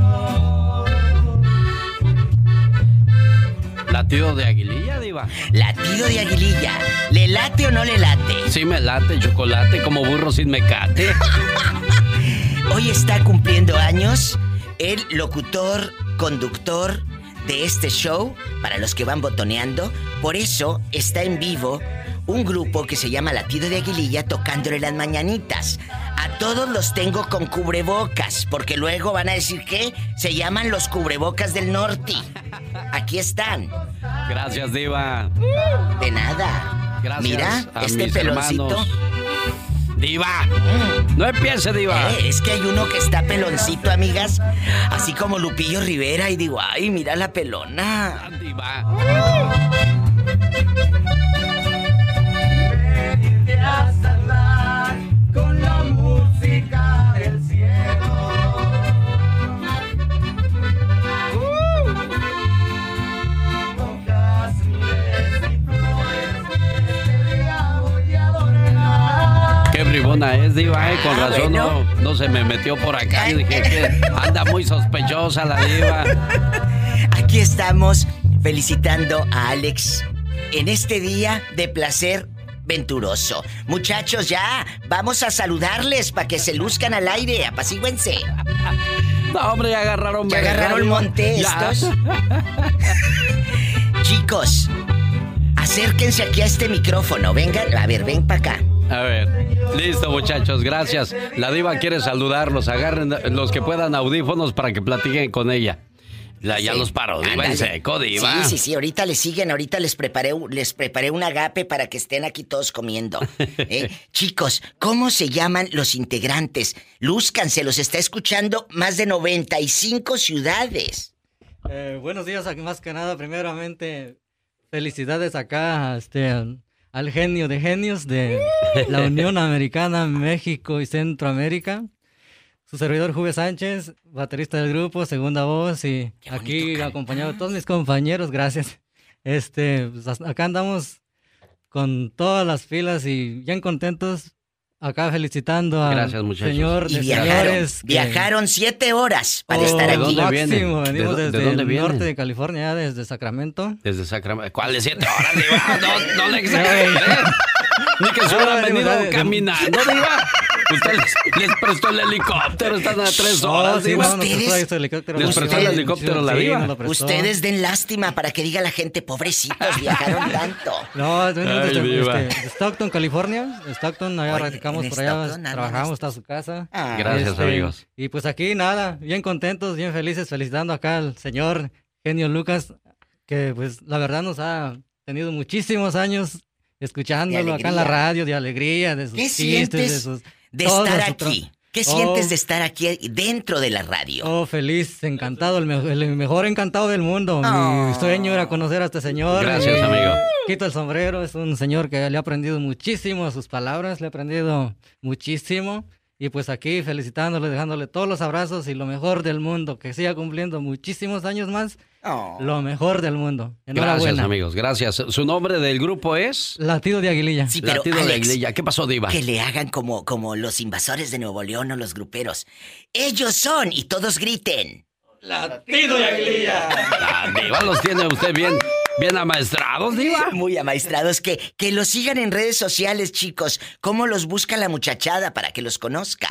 ¿Latido de aguililla, Diva? Latido de aguililla. ¿Le late o no le late? Sí, me late chocolate como burro sin mecate. Hoy está cumpliendo años el locutor, conductor de este show, para los que van botoneando. Por eso está en vivo un grupo que se llama Latido de Aguililla tocándole las mañanitas. A todos los tengo con cubrebocas, porque luego van a decir que se llaman los cubrebocas del norte. Aquí están. Gracias, Diva. De nada. Gracias Mira, a este mis peloncito. hermanos. Diva. No empiece, Diva. Eh, es que hay uno que está peloncito, amigas. Así como Lupillo Rivera. Y digo, ay, mira la pelona. Venirte a salvar con la música es, Diva, eh. Con Ah, razón bueno. no, no se me metió por acá. Y dije que anda muy sospechosa la Diva. Aquí estamos felicitando a Alex en este día de placer venturoso. Muchachos, ya, vamos a saludarles para que se luzcan al aire. Apacíguense. No, hombre, ya agarraron Ya agarraron Diva. monte estos. Chicos, acérquense aquí a este micrófono. Vengan, a ver, ven para acá. A ver, listo muchachos, gracias. La diva quiere saludarlos, agarren los que puedan audífonos para que platiquen con ella. La, ya Sí. los paro, diva en seco, diva. Sí, sí, sí, ahorita les siguen, ahorita les preparé, un- les preparé un agape para que estén aquí todos comiendo. ¿eh? Chicos, ¿cómo se llaman los integrantes? Lúzcanse, los está escuchando más de 95 ciudades. Eh, buenos días, aquí más que nada, primeramente, felicidades acá este, al- genio de genios de la Unión Americana, México y Centroamérica. Su servidor Juve Sánchez, baterista del grupo, segunda voz y aquí acompañado de todos mis compañeros, gracias. Este, pues, acá andamos con todas las filas y bien contentos, acá felicitando al Gracias, muchachos. señor Y de viajaron, señores. que- viajaron siete horas para Oh, estar aquí. máximo, venimos ¿De dó- de desde dónde el vienen? norte de California, desde Sacramento. Desde Sacramento. ¿Cuál de siete horas, diva? No, no le exageres. Ni que se hubieran Ah, venido de- de- caminando, diva. Usted les, les prestó el helicóptero, están a tres horas, no, nos prestó ahí su helicóptero. Les prestó el helicóptero la Sí, diva. Ustedes den lástima para que diga la gente, pobrecitos, viajaron tanto. No, desde, este, de Stockton, California. Stockton, allá Oye, radicamos en por allá, Stockton trabajamos hasta su casa. Este, Ah. Gracias, amigos. Y pues aquí nada, bien contentos, bien felices, felicitando acá al señor Genio Lucas, que pues la verdad nos ha tenido muchísimos años escuchándolo acá en la radio, de alegría, de sus ¿Qué chistes, de sus... de todo estar aquí? ¿Qué Oh. sientes de estar aquí dentro de la radio? Oh, feliz, encantado, el, me- el mejor encantado del mundo. Oh. Mi sueño era conocer a este señor. Gracias, Y- amigo. Quito el sombrero, es un señor que le ha aprendido muchísimo a sus palabras, le he aprendido muchísimo. Y pues aquí felicitándole, dejándole todos los abrazos y lo mejor del mundo, que siga cumpliendo muchísimos años más. Oh. Lo mejor del mundo. Gracias, amigos, gracias. ¿Su nombre del grupo es? Latido de Aguililla. Sí, pero Latido de Aguililla. ¿Qué pasó, diva? Que le hagan como, como los invasores de Nuevo León o los gruperos. Ellos son y todos griten. Latido de Aguililla. Ah, diva, los tiene usted bien, bien amaestrados, diva. Muy amaestrados. Que, que los sigan en redes sociales, chicos. ¿Cómo los busca la muchachada para que los conozca?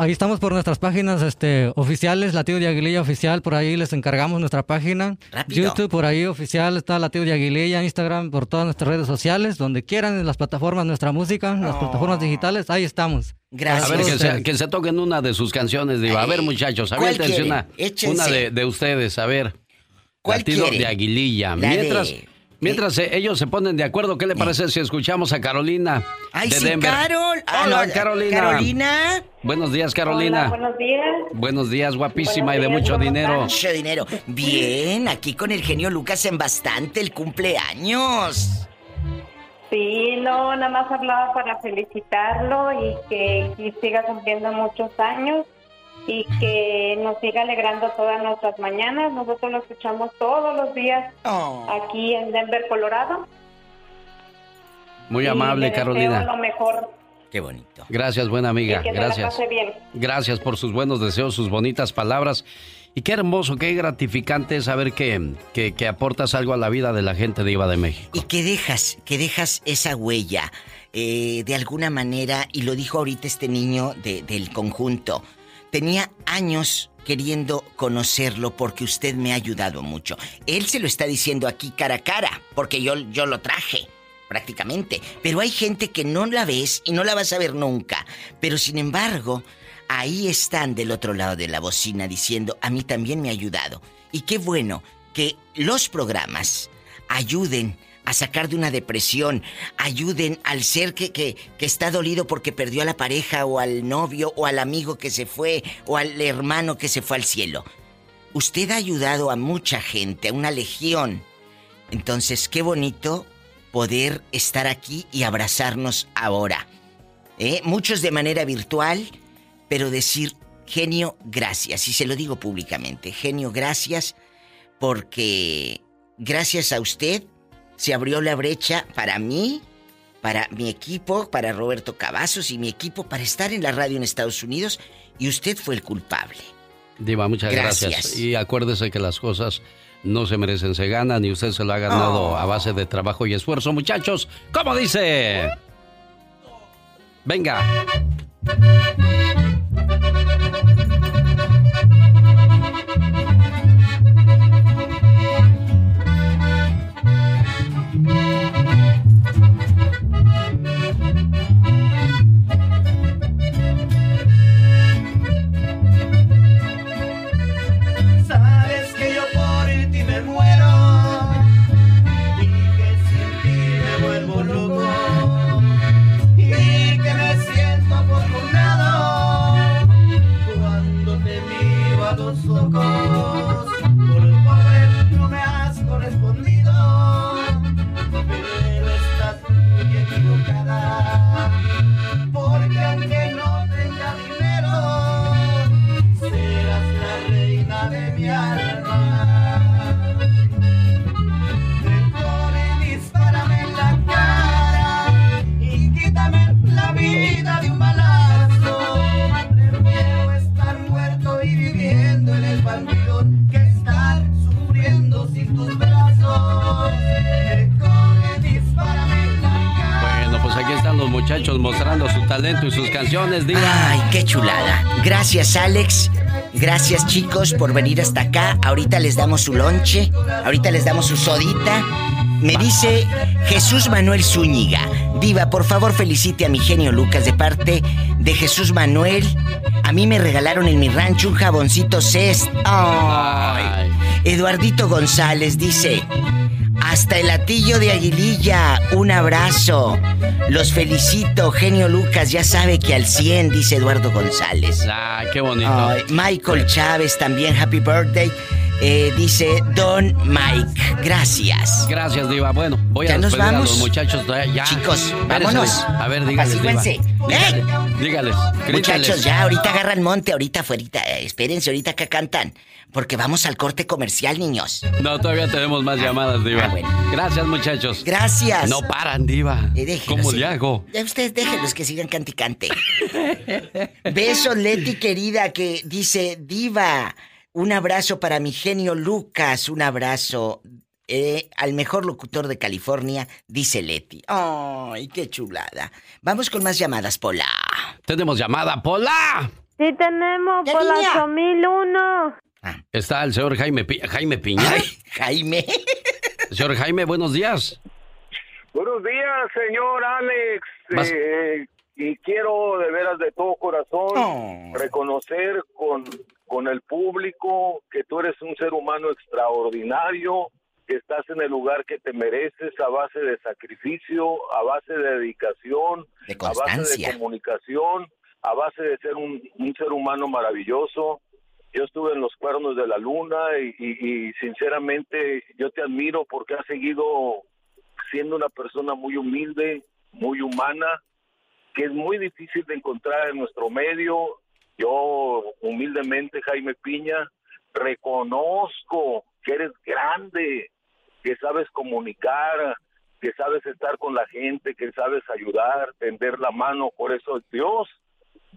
Ahí estamos por nuestras páginas este, oficiales, Latido de Aguililla Oficial, por ahí les encargamos nuestra página. Rápido. YouTube por ahí oficial, está Latido de Aguililla, Instagram, por todas nuestras redes sociales, donde quieran, en las plataformas, nuestra música, en las plataformas digitales, ahí estamos. Gracias. A ver, que se, que se toquen una de sus canciones, Diva. A ver, muchachos, ¿Cuál aviéntense una, Échense. una de, de ustedes, a ver. ¿Cuál Latido de Aguililla. La mientras de- mientras eh, ellos se ponen de acuerdo, ¿qué le parece si escuchamos a Carolina ¡Ay, de sí, Denver? Carol! Ah, Hola, no, Carolina. Carolina. Buenos días, Carolina. Hola, buenos días. Buenos días, guapísima y de días, mucho ¿cómo dinero. Mucho dinero. Bien, aquí con el genio Lucas en bastante el cumpleaños. Sí, no, nada más hablaba para felicitarlo y que, que siga cumpliendo muchos años y que nos siga alegrando todas nuestras mañanas. Nosotros lo escuchamos todos los días Oh. aquí en Denver, Colorado. Muy Y amable, le deseo Carolina. lo mejor Qué bonito. Gracias, buena amiga. y que se la Gracias. pase bien. Gracias por sus buenos deseos, sus bonitas palabras. Y qué hermoso, qué gratificante es saber que, que, que aportas algo a la vida de la gente de Iba de México. Y que dejas, que dejas esa huella eh, de alguna manera, y lo dijo ahorita este niño de- del conjunto, tenía años queriendo conocerlo porque usted me ha ayudado mucho. Él se lo está diciendo aquí cara a cara, porque yo, yo lo traje prácticamente. Pero hay gente que no la ves y no la vas a ver nunca. Pero sin embargo, ahí están del otro lado de la bocina diciendo, a mí también me ha ayudado. Y qué bueno que los programas ayuden a sacar de una depresión, ayuden al ser que, que, está dolido porque perdió a la pareja o al novio o al amigo que se fue o al hermano que se fue al cielo. Usted ha ayudado a mucha gente, a una legión. Entonces, qué bonito poder estar aquí y abrazarnos ahora. ¿Eh? Muchos de manera virtual, pero decir, genio, gracias. Y se lo digo públicamente, genio, gracias, porque gracias a usted se abrió la brecha para mí, para mi equipo, para Roberto Cavazos y mi equipo para estar en la radio en Estados Unidos y usted fue el culpable. Diva, muchas gracias. Gracias. Y acuérdese que las cosas no se merecen, se ganan y usted se lo ha ganado Oh. a base de trabajo y esfuerzo. Muchachos, ¿cómo dice? Venga. Muchachos mostrando su talento y sus canciones, Diva. Ay, qué chulada. Gracias, Alex. Gracias, chicos, por venir hasta acá. Ahorita les damos su lonche. Ahorita les damos su sodita. Me dice Jesús Manuel Zúñiga. Diva, por favor, felicite a mi genio Lucas de parte de Jesús Manuel. A mí me regalaron en mi rancho un jaboncito Cest. Ay. Eduardito González dice. Hasta el latillo de Aguililla, un abrazo. Los felicito, genio Lucas, ya sabe que al 100, dice Eduardo González. Ah, qué bonito. Ay, Michael Chávez también, happy birthday. Eh, dice Don Mike, gracias. Gracias, Diva. Bueno, voy ¿Ya a nos a vamos? los muchachos. Ya. Chicos, vámonos. A ver, dígales, Diva. Dígales, dígales. Muchachos, ya ahorita agarran monte, ahorita afuera. Espérense, ahorita que cantan porque vamos al corte comercial, niños. No, todavía tenemos más ah, llamadas, Diva. Ah, Gracias, muchachos. Gracias. No paran, Diva. Eh, ¿Cómo le hago? Ya Ustedes déjenlos que sigan canticante. Besos, Leti, querida, que dice, Diva, un abrazo para mi genio Lucas, un abrazo. Eh, al mejor locutor de California, dice Leti. ¡Ay, qué chulada! Vamos con más llamadas, Pola. Tenemos llamada, Pola. Sí, tenemos, Pola 2001. Ah. Está el señor Jaime, Pi Jaime Piñera. Ay, Jaime. Señor Jaime, buenos días. Buenos días, señor Alex. Eh, y quiero de veras de todo corazón reconocer con, con el público que tú eres un ser humano extraordinario, que estás en el lugar que te mereces a base de sacrificio, a base de dedicación, a base de comunicación, a base de ser un, un ser humano maravilloso yo estuve en los cuernos de la luna y, y- sinceramente yo te admiro porque has seguido siendo una persona muy humilde, muy humana, que es muy difícil de encontrar en nuestro medio. Yo humildemente, Jaime Piña, reconozco que eres grande, que sabes comunicar, que sabes estar con la gente, que sabes ayudar, tender la mano. Por eso Dios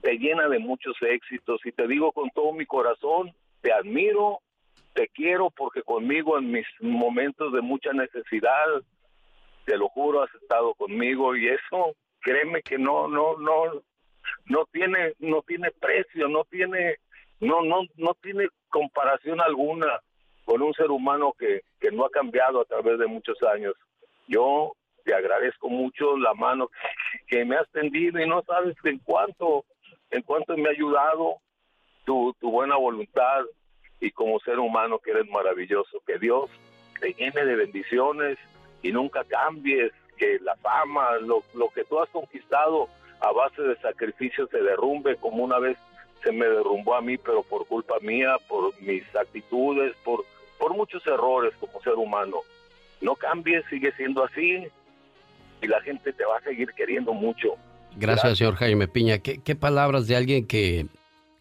te llena de muchos éxitos y te digo con todo mi corazón, te admiro, te quiero porque conmigo en mis momentos de mucha necesidad, te lo juro, has estado conmigo y eso, créeme que no, no, no, no tiene, no tiene precio, no tiene, no, no, no tiene comparación alguna con un ser humano que, que no ha cambiado a través de muchos años. Yo te agradezco mucho la mano que me has tendido y no sabes en cuánto, en cuánto me ha ayudado tu, tu buena voluntad y como ser humano que eres maravilloso. Que Dios te llene de bendiciones y nunca cambies, que la fama, lo, lo que tú has conquistado a base de sacrificio se derrumbe como una vez se me derrumbó a mí, pero por culpa mía, por mis actitudes, por, por muchos errores como ser humano. No cambies, sigue siendo así y la gente te va a seguir queriendo mucho. Gracias, señor Jaime Piña. ¿Qué, ¿Qué, palabras de alguien que,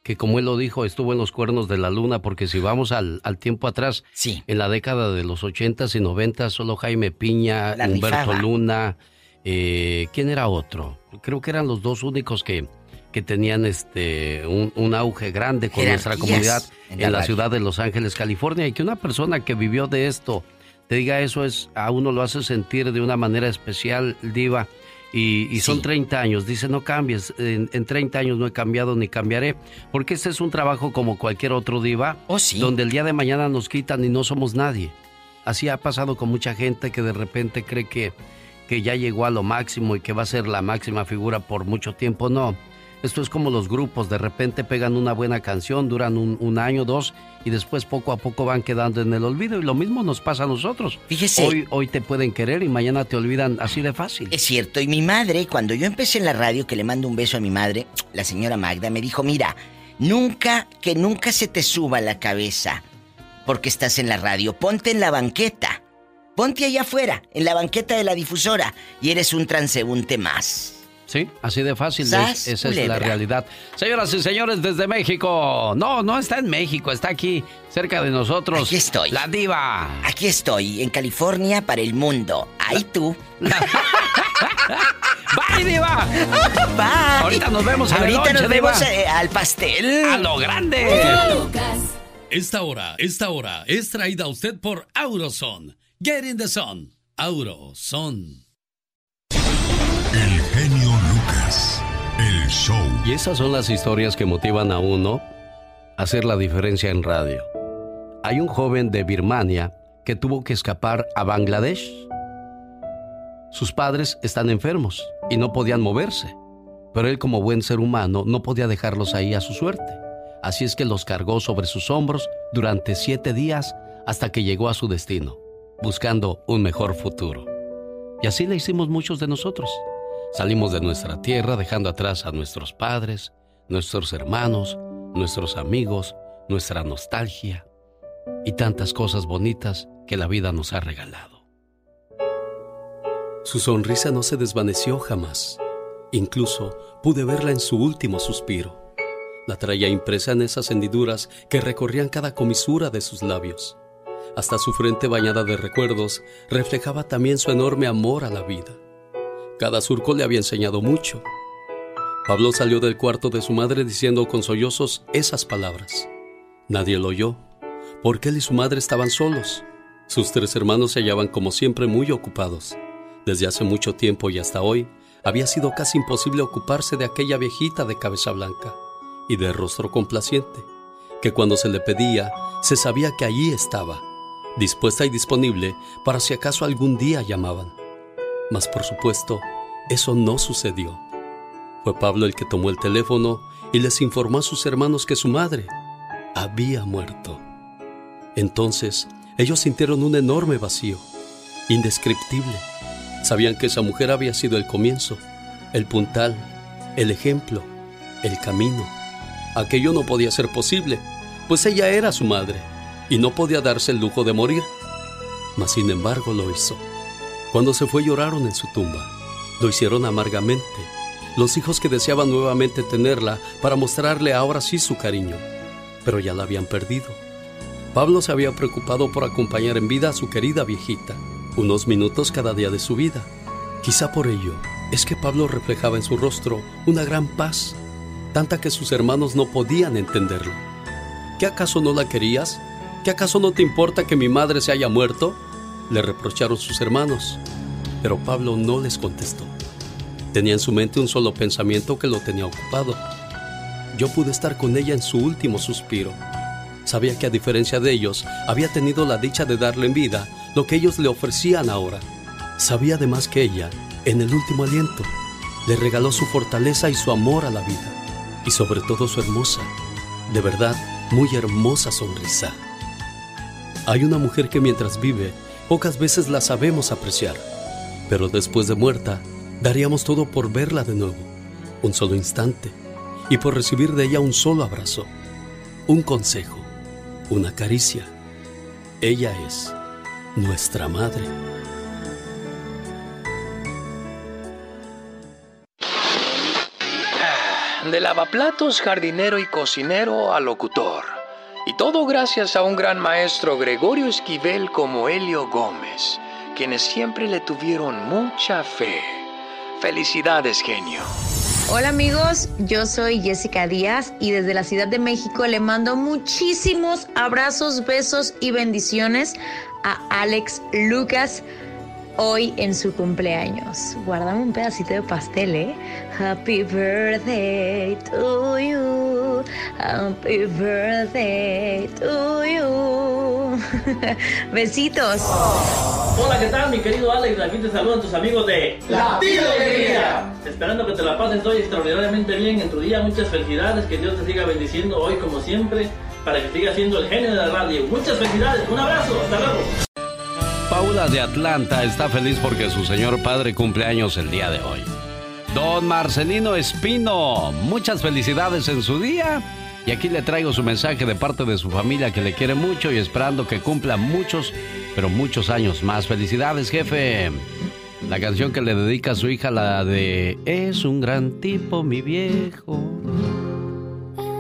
que, como él lo dijo, estuvo en los cuernos de la luna? Porque si vamos al, al tiempo atrás, sí. en la década de los ochentas y noventas, solo Jaime Piña, La Humberto. Luna, eh, ¿quién era otro? Creo que eran los dos únicos que, que tenían este un, un auge grande con nuestra comunidad en en, la la ciudad de Los Ángeles, California, y que una persona que vivió de esto te diga eso es a uno lo hace sentir de una manera especial, diva. Y, y son 30 años, dice no cambies, en, en 30 años no he cambiado ni cambiaré, porque este es un trabajo como cualquier otro diva, donde el día de mañana nos quitan y no somos nadie. Así ha pasado con mucha gente que de repente cree que, que ya llegó a lo máximo y que va a ser la máxima figura por mucho tiempo. No, esto es como los grupos, de repente pegan una buena canción, duran un, un año, dos, y después poco a poco van quedando en el olvido. Y lo mismo nos pasa a nosotros. Fíjese. Hoy, hoy te pueden querer y mañana te olvidan así de fácil. Es cierto, y mi madre, cuando yo empecé en la radio, que le mando un beso a mi madre, la señora Magda, me dijo, mira, nunca, que nunca se te suba la cabeza porque estás en la radio, ponte en la banqueta, ponte allá afuera, en la banqueta de la difusora, y eres un transeúnte más. Sí, así de fácil. Es- esa es la realidad. Señoras y señores, desde México. No, no está en México, está aquí, cerca de nosotros. Aquí estoy. La diva. Aquí estoy, en California para el mundo. Ahí tú. ¡Bye, diva! Bye. Ahorita nos vemos en el Ahorita lonche, nos vemos diva. eh, al pastel. ¡A lo grande! Esta hora, esta hora es traída a usted por Auroson. Get in the sun. Auroson. El genio Y esas son las historias que motivan a uno a hacer la diferencia en radio. Hay un joven de Birmania que tuvo que escapar a Bangladesh. Sus padres están enfermos y no podían moverse, pero él como buen ser humano no podía dejarlos ahí a su suerte. Así es que los cargó sobre sus hombros durante siete días hasta que llegó a su destino, buscando un mejor futuro. Y así le hicimos muchos de nosotros. Salimos de nuestra tierra dejando atrás a nuestros padres, nuestros hermanos, nuestros amigos, nuestra nostalgia y tantas cosas bonitas que la vida nos ha regalado. Su sonrisa no se desvaneció jamás. Incluso pude verla en su último suspiro. La traía impresa en esas hendiduras que recorrían cada comisura de sus labios. Hasta su frente bañada de recuerdos reflejaba también su enorme amor a la vida. Cada surco le había enseñado mucho. Pablo salió del cuarto de su madre diciendo con sollozos esas palabras. Nadie lo oyó, porque él y su madre estaban solos. Sus tres hermanos se hallaban como siempre muy ocupados. Desde hace mucho tiempo y hasta hoy, había sido casi imposible ocuparse de aquella viejita de cabeza blanca y de rostro complaciente, que cuando se le pedía, se sabía que allí estaba, dispuesta y disponible para si acaso algún día llamaban. Mas por supuesto, eso no sucedió. Fue Pablo el que tomó el teléfono y les informó a sus hermanos que su madre había muerto. Entonces, ellos sintieron un enorme vacío, indescriptible. Sabían que esa mujer había sido el comienzo, el puntal, el ejemplo, el camino. Aquello no podía ser posible, pues ella era su madre y no podía darse el lujo de morir. Mas sin embargo lo hizo. Cuando se fue lloraron en su tumba. Lo hicieron amargamente. Los hijos que deseaban nuevamente tenerla para mostrarle ahora sí su cariño, pero ya la habían perdido. Pablo se había preocupado por acompañar en vida a su querida viejita, unos minutos cada día de su vida. Quizá por ello es que Pablo reflejaba en su rostro una gran paz, tanta que sus hermanos no podían entenderlo. ¿Qué acaso no la querías? ¿Qué acaso no te importa que mi madre se haya muerto? Le reprocharon sus hermanos, pero Pablo no les contestó. Tenía en su mente un solo pensamiento que lo tenía ocupado. Yo pude estar con ella en su último suspiro. Sabía que a diferencia de ellos, había tenido la dicha de darle en vida lo que ellos le ofrecían ahora. Sabía además que ella, en el último aliento, le regaló su fortaleza y su amor a la vida. Y sobre todo su hermosa, de verdad, muy hermosa sonrisa. Hay una mujer que mientras vive, pocas veces la sabemos apreciar, pero después de muerta, daríamos todo por verla de nuevo, un solo instante, y por recibir de ella un solo abrazo, un consejo, una caricia. Ella es nuestra madre. De lavaplatos, jardinero y cocinero a locutor. Y todo gracias a un gran maestro Gregorio Esquivel como Helio Gómez, quienes siempre le tuvieron mucha fe. Felicidades, genio. Hola amigos, yo soy Jessica Díaz y desde la Ciudad de México le mando muchísimos abrazos, besos y bendiciones a Alex Lucas hoy en su cumpleaños. Guardame un pedacito de pastel, ¿eh? Happy birthday to you. Happy birthday to you. Besitos. Hola, ¿qué tal, mi querido Alex? Aquí te saludan tus amigos de La Tira Alegría. Esperando que te la pases hoy extraordinariamente bien en tu día. Muchas felicidades, que Dios te siga bendiciendo hoy como siempre, para que sigas siendo el genio de la radio. Muchas felicidades, un abrazo, hasta luego. Paula de Atlanta está feliz porque su señor padre cumple años el día de hoy. Don Marcelino Espino, muchas felicidades en su día. Y aquí le traigo su mensaje de parte de su familia que le quiere mucho y esperando que cumpla muchos, pero muchos años más. Felicidades, jefe. La canción que le dedica a su hija, la de Es un gran tipo, mi viejo.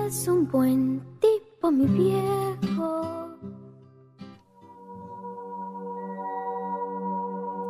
Es un buen tipo, mi viejo.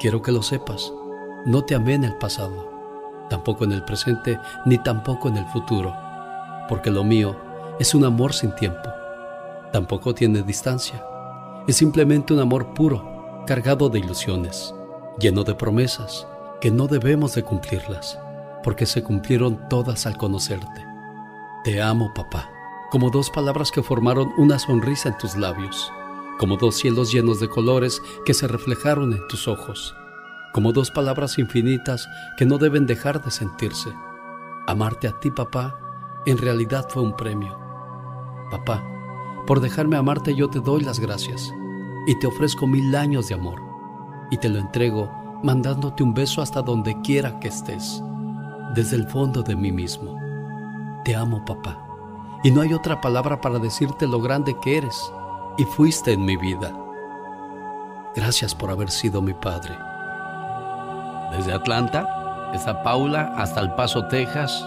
Quiero que lo sepas, no te amé en el pasado, tampoco en el presente, ni tampoco en el futuro, porque lo mío es un amor sin tiempo. Tampoco tiene distancia. Es simplemente un amor puro, cargado de ilusiones, lleno de promesas que no debemos de cumplirlas, porque se cumplieron todas al conocerte. Te amo, papá, como dos palabras que formaron una sonrisa en tus labios como dos cielos llenos de colores que se reflejaron en tus ojos, como dos palabras infinitas que no deben dejar de sentirse. Amarte a ti, papá, en realidad fue un premio. Papá, por dejarme amarte yo te doy las gracias y te ofrezco mil años de amor y te lo entrego mandándote un beso hasta donde quiera que estés, desde el fondo de mí mismo. Te amo, papá, y no hay otra palabra para decirte lo grande que eres y fuiste en mi vida. Gracias por haber sido mi padre. Desde Atlanta está Paula hasta El Paso, Texas,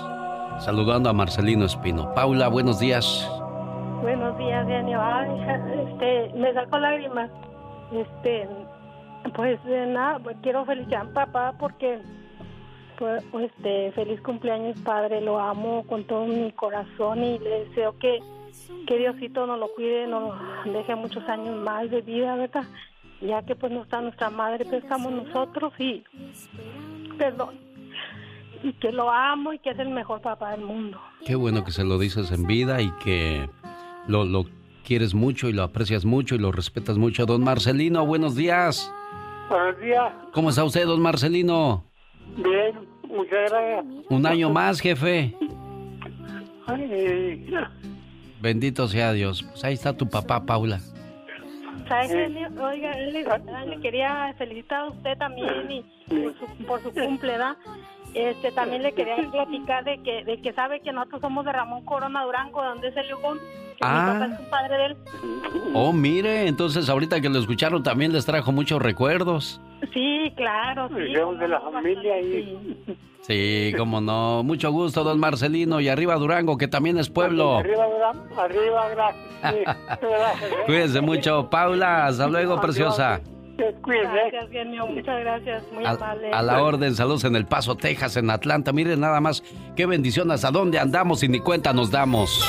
saludando a Marcelino Espino. Paula, buenos días. Buenos días, Genio. Ay, este, me sacó lágrimas. Este, pues de nada, pues, quiero felicitar a papá porque pues, este, feliz cumpleaños, padre. Lo amo con todo mi corazón y le deseo que que Diosito nos lo cuide, nos deje muchos años más de vida, ¿verdad? Ya que pues no está nuestra madre, pues estamos nosotros y, perdón, y que lo amo y que es el mejor papá del mundo. Qué bueno que se lo dices en vida y que lo, lo quieres mucho y lo aprecias mucho y lo respetas mucho. Don Marcelino, buenos días. Buenos días. ¿Cómo está usted, don Marcelino? Bien, muchas gracias. Un año más, jefe. Ay, Bendito sea Dios. Pues ahí está tu papá, Paula. ¿Sabes? Oiga, él le, quería felicitar a usted también y por su, por su cumple. Este, también le quería platicar de que, de que sabe que nosotros somos de Ramón Corona Durango, donde es el Lugón, que Ah. mi papá es compadre de él. Oh, mire, entonces ahorita que lo escucharon también les trajo muchos recuerdos. Sí, claro, sí. De la familia y Sí, cómo no. Mucho gusto, don Marcelino. Y arriba Durango, que también es pueblo. arriba, gra- arriba, gracias. Sí, gracias. ¿eh? Cuídense mucho. Paula, hasta luego, preciosa. Gracias, genio, muchas gracias, muy A, amable. a la orden, saludos en El Paso, Texas, en Atlanta. Miren nada más, qué bendición, hasta dónde andamos y ni cuenta nos damos.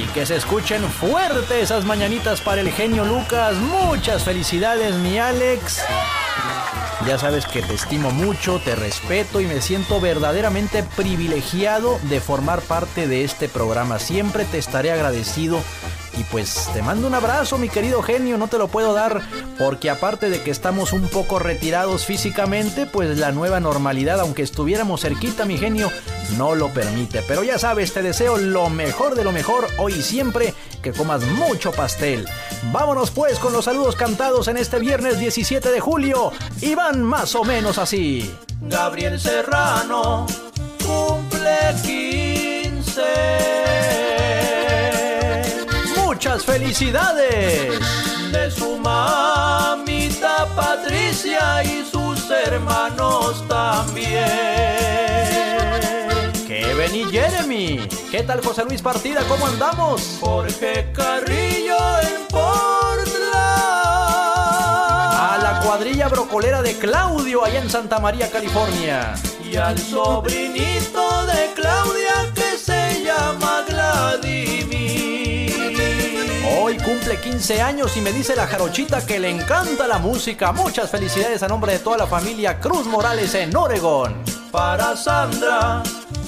Y que se escuchen fuerte esas mañanitas para el genio Lucas. Muchas felicidades, mi Alex. Ya sabes que te estimo mucho, te respeto y me siento verdaderamente privilegiado de formar parte de este programa. Siempre te estaré agradecido. Y pues te mando un abrazo, mi querido genio. No te lo puedo dar porque aparte de que estamos un poco retirados físicamente, pues la nueva normalidad, aunque estuviéramos cerquita, mi genio, no lo permite. Pero ya sabes, te deseo lo mejor de lo mejor hoy y siempre, que comas mucho pastel. Vámonos pues con los saludos cantados en este viernes 17 de julio. Y van más o menos así. Gabriel Serrano cumple 15. Muchas felicidades de su mamita Patricia y sus hermanos también. Kevin y Jeremy. ¿Qué tal José Luis Partida? ¿Cómo andamos? Jorge Carrillo en Portland. A la cuadrilla brocolera de Claudio allá en Santa María, California. Y al sobrinito de Claudia 15 años y me dice la jarochita que le encanta la música. Muchas felicidades a nombre de toda la familia Cruz Morales en Oregón. Para Sandra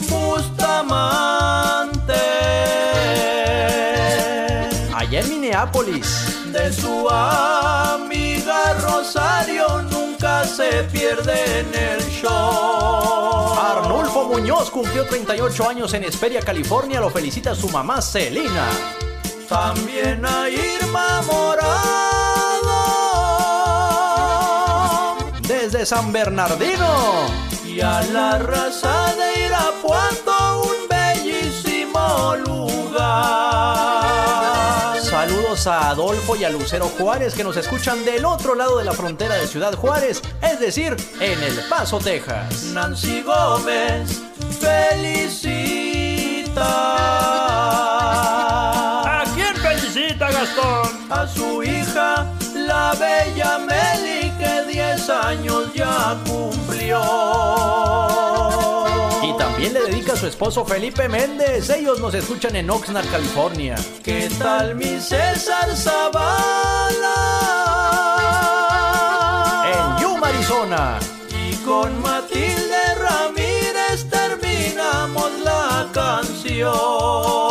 Bustamante. Allá en Minneapolis. De su amiga Rosario nunca se pierde en el show. Arnulfo Muñoz cumplió 38 años en Esperia, California. Lo felicita su mamá Celina. También a Irma Morado desde San Bernardino y a la raza de Irapuato un bellísimo lugar. Saludos a Adolfo y a Lucero Juárez que nos escuchan del otro lado de la frontera de Ciudad Juárez, es decir, en El Paso, Texas. Nancy Gómez felicita. A su hija, la bella Meli, que 10 años ya cumplió. Y también le dedica a su esposo Felipe Méndez. Ellos nos escuchan en Oxnard, California. ¿Qué tal mi César Zavala? En Yuma, Arizona. Y con Matilde Ramírez terminamos la canción.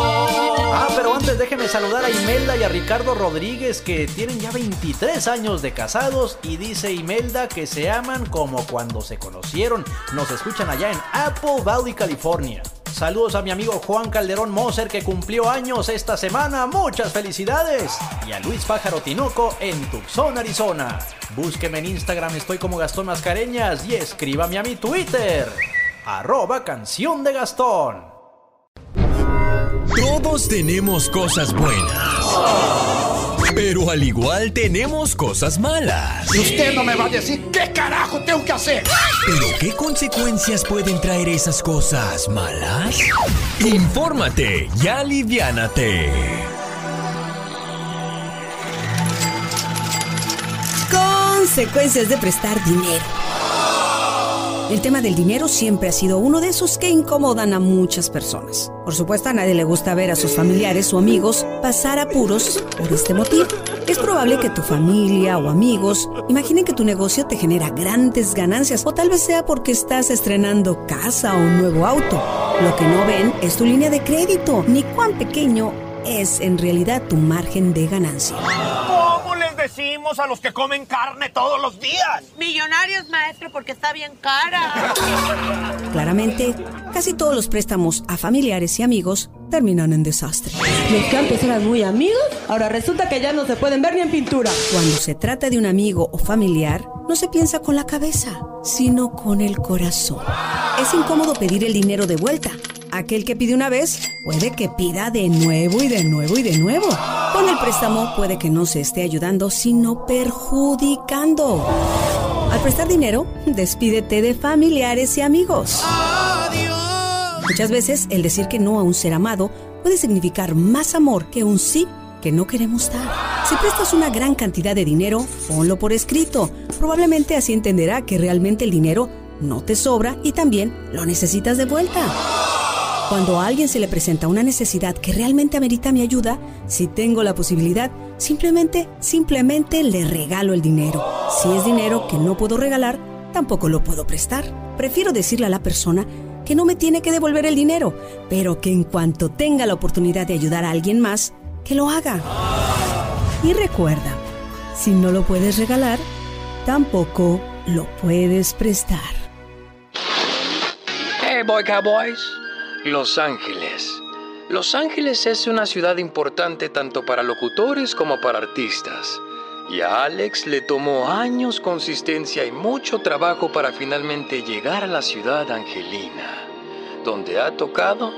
Déjenme saludar a Imelda y a Ricardo Rodríguez que tienen ya 23 años de casados y dice Imelda que se aman como cuando se conocieron. Nos escuchan allá en Apple Valley, California. Saludos a mi amigo Juan Calderón Moser que cumplió años esta semana. Muchas felicidades. Y a Luis Pájaro Tinoco en Tucson, Arizona. Búsqueme en Instagram, estoy como Gastón Mascareñas y escríbame a mi Twitter. Arroba canción de Gastón. Todos tenemos cosas buenas. Pero al igual tenemos cosas malas. Y usted no me va a decir qué carajo tengo que hacer. ¿Pero qué consecuencias pueden traer esas cosas malas? Infórmate y aliviánate. Consecuencias de prestar dinero. El tema del dinero siempre ha sido uno de esos que incomodan a muchas personas. Por supuesto, a nadie le gusta ver a sus familiares o amigos pasar apuros por este motivo. Es probable que tu familia o amigos imaginen que tu negocio te genera grandes ganancias o tal vez sea porque estás estrenando casa o un nuevo auto. Lo que no ven es tu línea de crédito ni cuán pequeño es en realidad tu margen de ganancia. Decimos a los que comen carne todos los días? Millonarios, maestro, porque está bien cara. Claramente, casi todos los préstamos a familiares y amigos terminan en desastre. Los que antes eran muy amigos, ahora resulta que ya no se pueden ver ni en pintura. Cuando se trata de un amigo o familiar, no se piensa con la cabeza, sino con el corazón. Es incómodo pedir el dinero de vuelta. Aquel que pide una vez puede que pida de nuevo y de nuevo y de nuevo. Con el préstamo puede que no se esté ayudando, sino perjudicando. Al prestar dinero, despídete de familiares y amigos. Muchas veces el decir que no a un ser amado puede significar más amor que un sí que no queremos dar. Si prestas una gran cantidad de dinero, ponlo por escrito. Probablemente así entenderá que realmente el dinero no te sobra y también lo necesitas de vuelta. Cuando a alguien se le presenta una necesidad que realmente amerita mi ayuda, si tengo la posibilidad, simplemente, simplemente le regalo el dinero. Si es dinero que no puedo regalar, tampoco lo puedo prestar. Prefiero decirle a la persona que no me tiene que devolver el dinero, pero que en cuanto tenga la oportunidad de ayudar a alguien más, que lo haga. Y recuerda, si no lo puedes regalar, tampoco lo puedes prestar. Hey, boy cowboys. Los Ángeles. Los Ángeles es una ciudad importante tanto para locutores como para artistas. Y a Alex le tomó años, consistencia y mucho trabajo para finalmente llegar a la ciudad angelina, donde ha tocado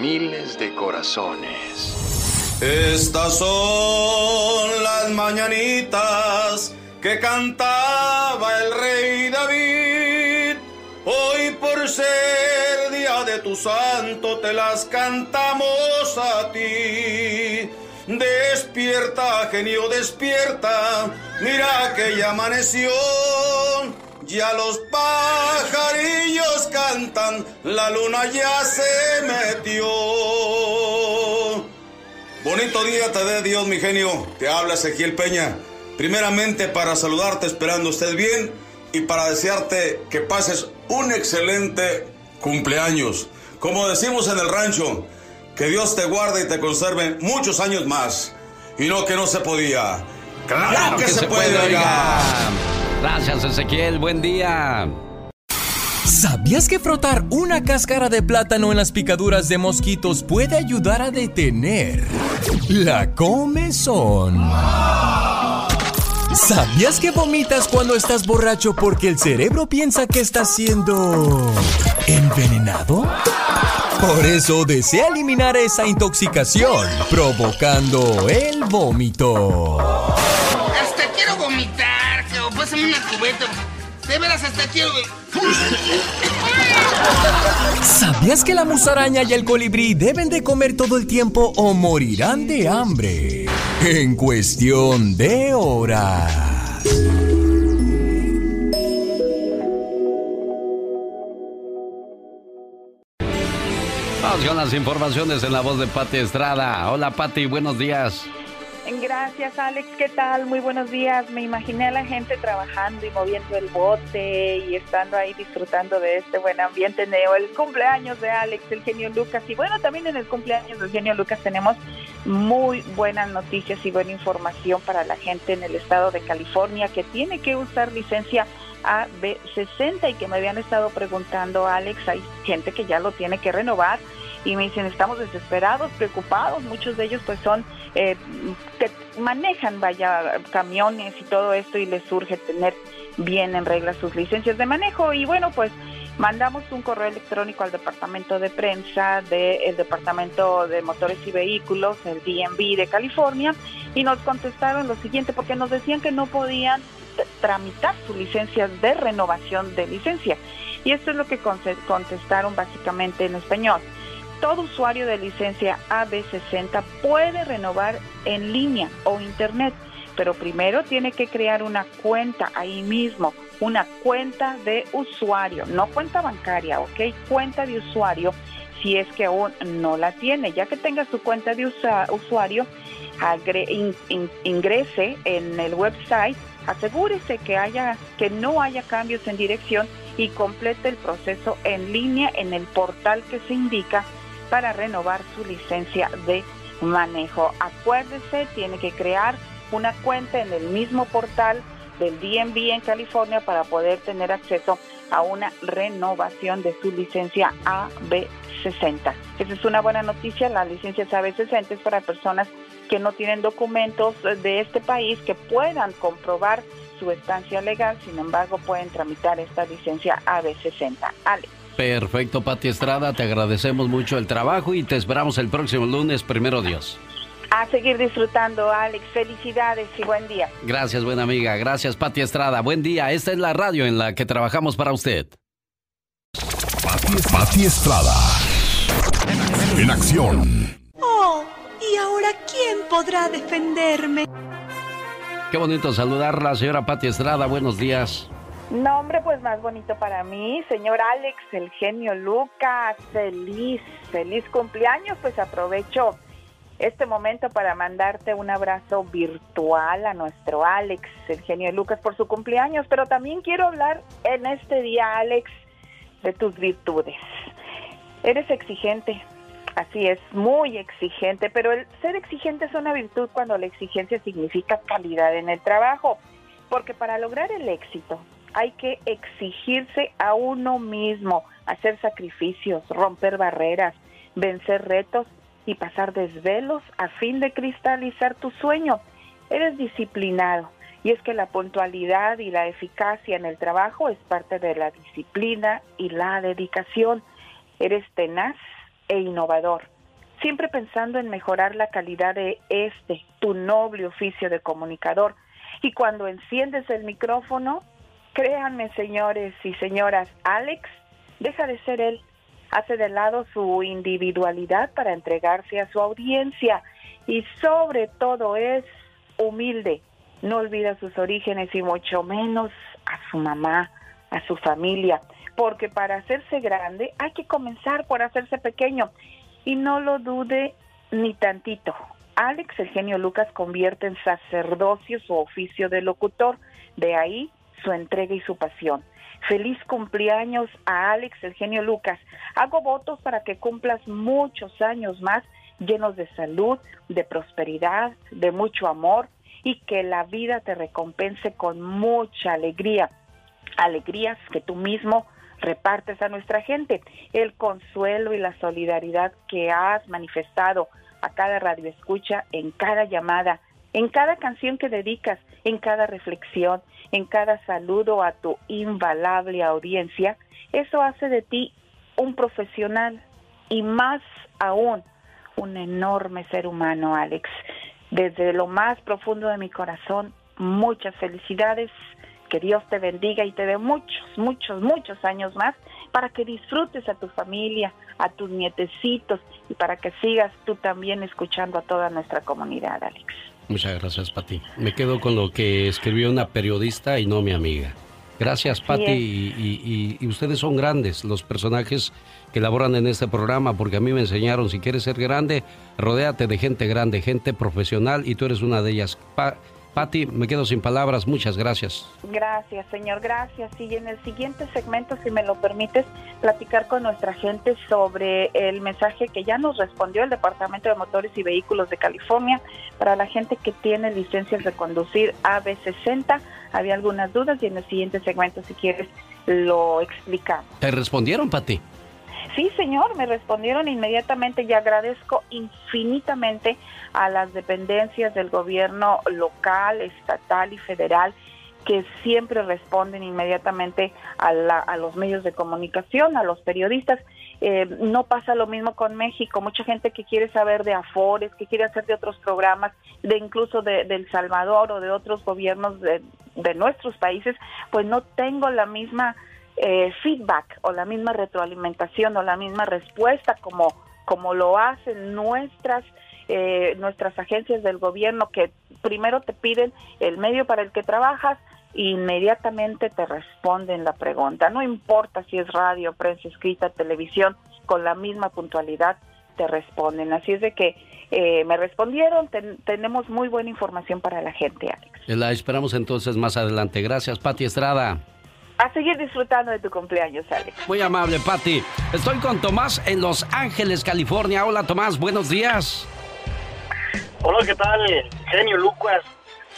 miles de corazones. Estas son las mañanitas que cantaba el rey David. Hoy por ser tu santo te las cantamos a ti. Despierta, genio, despierta. Mira que ya amaneció. Ya los pajarillos cantan, la luna ya se metió. Bonito día te dé Dios, mi genio. Te habla Ezequiel Peña. Primeramente para saludarte esperando estés bien y para desearte que pases un excelente cumpleaños. Como decimos en el rancho, que Dios te guarde y te conserve muchos años más. Y no que no se podía. Claro, que, se, puede, oiga. Gracias, Ezequiel. Buen día. ¿Sabías que frotar una cáscara de plátano en las picaduras de mosquitos puede ayudar a detener la comezón? ¿Sabías que vomitas cuando estás borracho porque el cerebro piensa que estás siendo envenenado? Por eso desea eliminar esa intoxicación, provocando el vómito. Hasta quiero vomitar, o pásame una cubeta. De veras, hasta quiero. ¿Sabías que la musaraña y el colibrí deben de comer todo el tiempo o morirán de hambre? En cuestión de horas. Vamos con las informaciones en la voz de Pati Estrada. Hola Pati, buenos días. Gracias Alex, ¿qué tal? Muy buenos días. Me imaginé a la gente trabajando y moviendo el bote y estando ahí disfrutando de este buen ambiente neo. El cumpleaños de Alex, el genio Lucas. Y bueno, también en el cumpleaños del genio Lucas tenemos muy buenas noticias y buena información para la gente en el estado de California que tiene que usar licencia AB60 y que me habían estado preguntando, Alex, hay gente que ya lo tiene que renovar y me dicen estamos desesperados, preocupados, muchos de ellos pues son eh, que manejan vaya camiones y todo esto y les surge tener bien en regla sus licencias de manejo. Y bueno pues mandamos un correo electrónico al departamento de prensa del departamento de motores y vehículos, el DMV de California y nos contestaron lo siguiente porque nos decían que no podían tramitar su licencia de renovación de licencia. Y esto es lo que contestaron básicamente en español todo usuario de licencia AB60 puede renovar en línea o internet, pero primero tiene que crear una cuenta ahí mismo, una cuenta de usuario, no cuenta bancaria, ¿ok? Cuenta de usuario si es que aún no la tiene. Ya que tenga su cuenta de usuario, ingrese en el website, asegúrese que haya que no haya cambios en dirección y complete el proceso en línea en el portal que se indica para renovar su licencia de manejo. Acuérdese, tiene que crear una cuenta en el mismo portal del DMV en California para poder tener acceso a una renovación de su licencia AB60. Esa es una buena noticia, la licencia AB60 es para personas que no tienen documentos de este país que puedan comprobar su estancia legal, sin embargo pueden tramitar esta licencia AB60. Alex. Perfecto, Pati Estrada, te agradecemos mucho el trabajo y te esperamos el próximo lunes, primero Dios. A seguir disfrutando, Alex. Felicidades y buen día. Gracias, buena amiga. Gracias, Pati Estrada. Buen día. Esta es la radio en la que trabajamos para usted. Pati, Estrada. En acción. Oh, ¿y ahora quién podrá defenderme? Qué bonito saludarla, señora Pati Estrada. Buenos días. No, hombre, pues más bonito para mí, señor Alex, el genio Lucas, feliz, feliz cumpleaños, pues aprovecho este momento para mandarte un abrazo virtual a nuestro Alex, el genio Lucas, por su cumpleaños, pero también quiero hablar en este día, Alex, de tus virtudes. Eres exigente, así es, muy exigente, pero el ser exigente es una virtud cuando la exigencia significa calidad en el trabajo, porque para lograr el éxito hay que exigirse a uno mismo, hacer sacrificios, romper barreras, vencer retos y pasar desvelos a fin de cristalizar tu sueño. Eres disciplinado y es que la puntualidad y la eficacia en el trabajo es parte de la disciplina y la dedicación. Eres tenaz e innovador, siempre pensando en mejorar la calidad de este, tu noble oficio de comunicador. Y cuando enciendes el micrófono, Créanme, señores y señoras, Alex deja de ser él, hace de lado su individualidad para entregarse a su audiencia y sobre todo es humilde, no olvida sus orígenes y mucho menos a su mamá, a su familia, porque para hacerse grande hay que comenzar por hacerse pequeño y no lo dude ni tantito. Alex, el genio Lucas, convierte en sacerdocio su oficio de locutor, de ahí su entrega y su pasión. Feliz cumpleaños a Alex, el genio Lucas. Hago votos para que cumplas muchos años más llenos de salud, de prosperidad, de mucho amor y que la vida te recompense con mucha alegría. Alegrías que tú mismo repartes a nuestra gente. El consuelo y la solidaridad que has manifestado a cada radio escucha, en cada llamada, en cada canción que dedicas, en cada reflexión, en cada saludo a tu invalable audiencia, eso hace de ti un profesional y más aún un enorme ser humano, Alex. Desde lo más profundo de mi corazón, muchas felicidades, que Dios te bendiga y te dé muchos, muchos, muchos años más para que disfrutes a tu familia, a tus nietecitos y para que sigas tú también escuchando a toda nuestra comunidad, Alex. Muchas gracias, Pati. Me quedo con lo que escribió una periodista y no mi amiga. Gracias, Pati. Y, y, ustedes son grandes, los personajes que laboran en este programa, porque a mí me enseñaron, si quieres ser grande, rodéate de gente grande, gente profesional, y tú eres una de ellas. Patti, me quedo sin palabras, muchas gracias. Gracias, señor, gracias. Y en el siguiente segmento, si me lo permites, platicar con nuestra gente sobre el mensaje que ya nos respondió el Departamento de Motores y Vehículos de California para la gente que tiene licencias de conducir AB60. Había algunas dudas y en el siguiente segmento, si quieres, lo explicamos. ¿Te respondieron, Patti? Sí, señor, me respondieron inmediatamente y agradezco infinitamente a las dependencias del gobierno local, estatal y federal que siempre responden inmediatamente a, los medios de comunicación, a los periodistas. Eh, no pasa lo mismo con México. Mucha gente que quiere saber de Afores, que quiere hacer de otros programas, de incluso de, El Salvador o de otros gobiernos de, de nuestros países, pues no tengo la misma eh, feedback o la misma retroalimentación o la misma respuesta como, como lo hacen nuestras eh, nuestras agencias del gobierno que primero te piden el medio para el que trabajas e inmediatamente te responden la pregunta. No importa si es radio, prensa escrita, televisión, con la misma puntualidad te responden. Así es de que eh, me respondieron, tenemos muy buena información para la gente, Alex. La esperamos entonces más adelante. Gracias, Pati Estrada a seguir disfrutando de tu cumpleaños, Alex. Muy amable, Patti. Estoy con Tomás en Los Ángeles, California. Hola, Tomás, buenos días. Hola, ¿qué tal? Genio Lucas.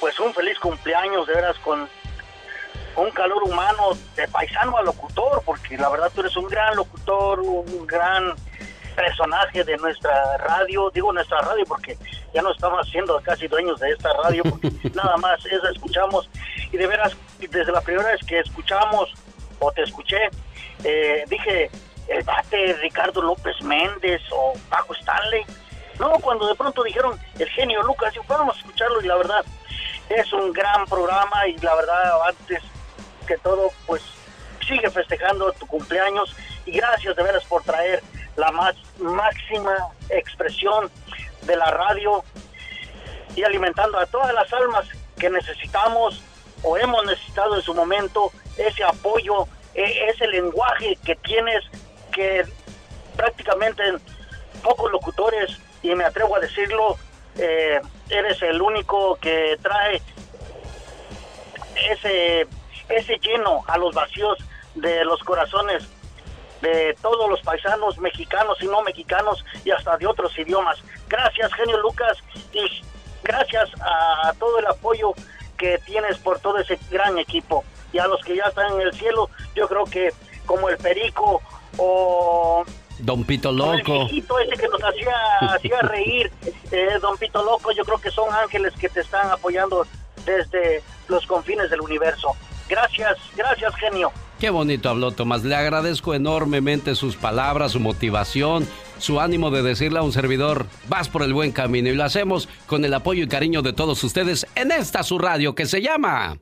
pues un feliz cumpleaños, de veras, con un calor humano de paisano a locutor, porque la verdad tú eres un gran locutor, un gran personaje de nuestra radio, digo nuestra radio porque ya no estamos siendo casi dueños de esta radio, porque nada más esa escuchamos y de veras desde la primera vez que escuchamos o te escuché, eh, dije, el bate Ricardo López Méndez o Paco Stanley. No, cuando de pronto dijeron el genio Lucas, yo vamos a escucharlo y la verdad es un gran programa y la verdad antes que todo pues sigue festejando tu cumpleaños y gracias de veras por traer la más máxima expresión de la radio y alimentando a todas las almas que necesitamos o hemos necesitado en su momento ese apoyo, e- ese lenguaje que tienes que prácticamente pocos locutores, y me atrevo a decirlo, eh, eres el único que trae ese, ese lleno a los vacíos de los corazones de todos los paisanos mexicanos y no mexicanos y hasta de otros idiomas. Gracias, genio Lucas, y gracias a todo el apoyo que tienes por todo ese gran equipo. Y a los que ya están en el cielo, yo creo que como el Perico o Don Pito el Loco. viejito ese que nos hacía, hacía reír, eh, Don Pito Loco, yo creo que son ángeles que te están apoyando desde los confines del universo. Gracias, gracias, genio. Qué bonito habló Tomás. Le agradezco enormemente sus palabras, su motivación, su ánimo de decirle a un servidor, vas por el buen camino. Y lo hacemos con el apoyo y cariño de todos ustedes en esta su radio que se llama...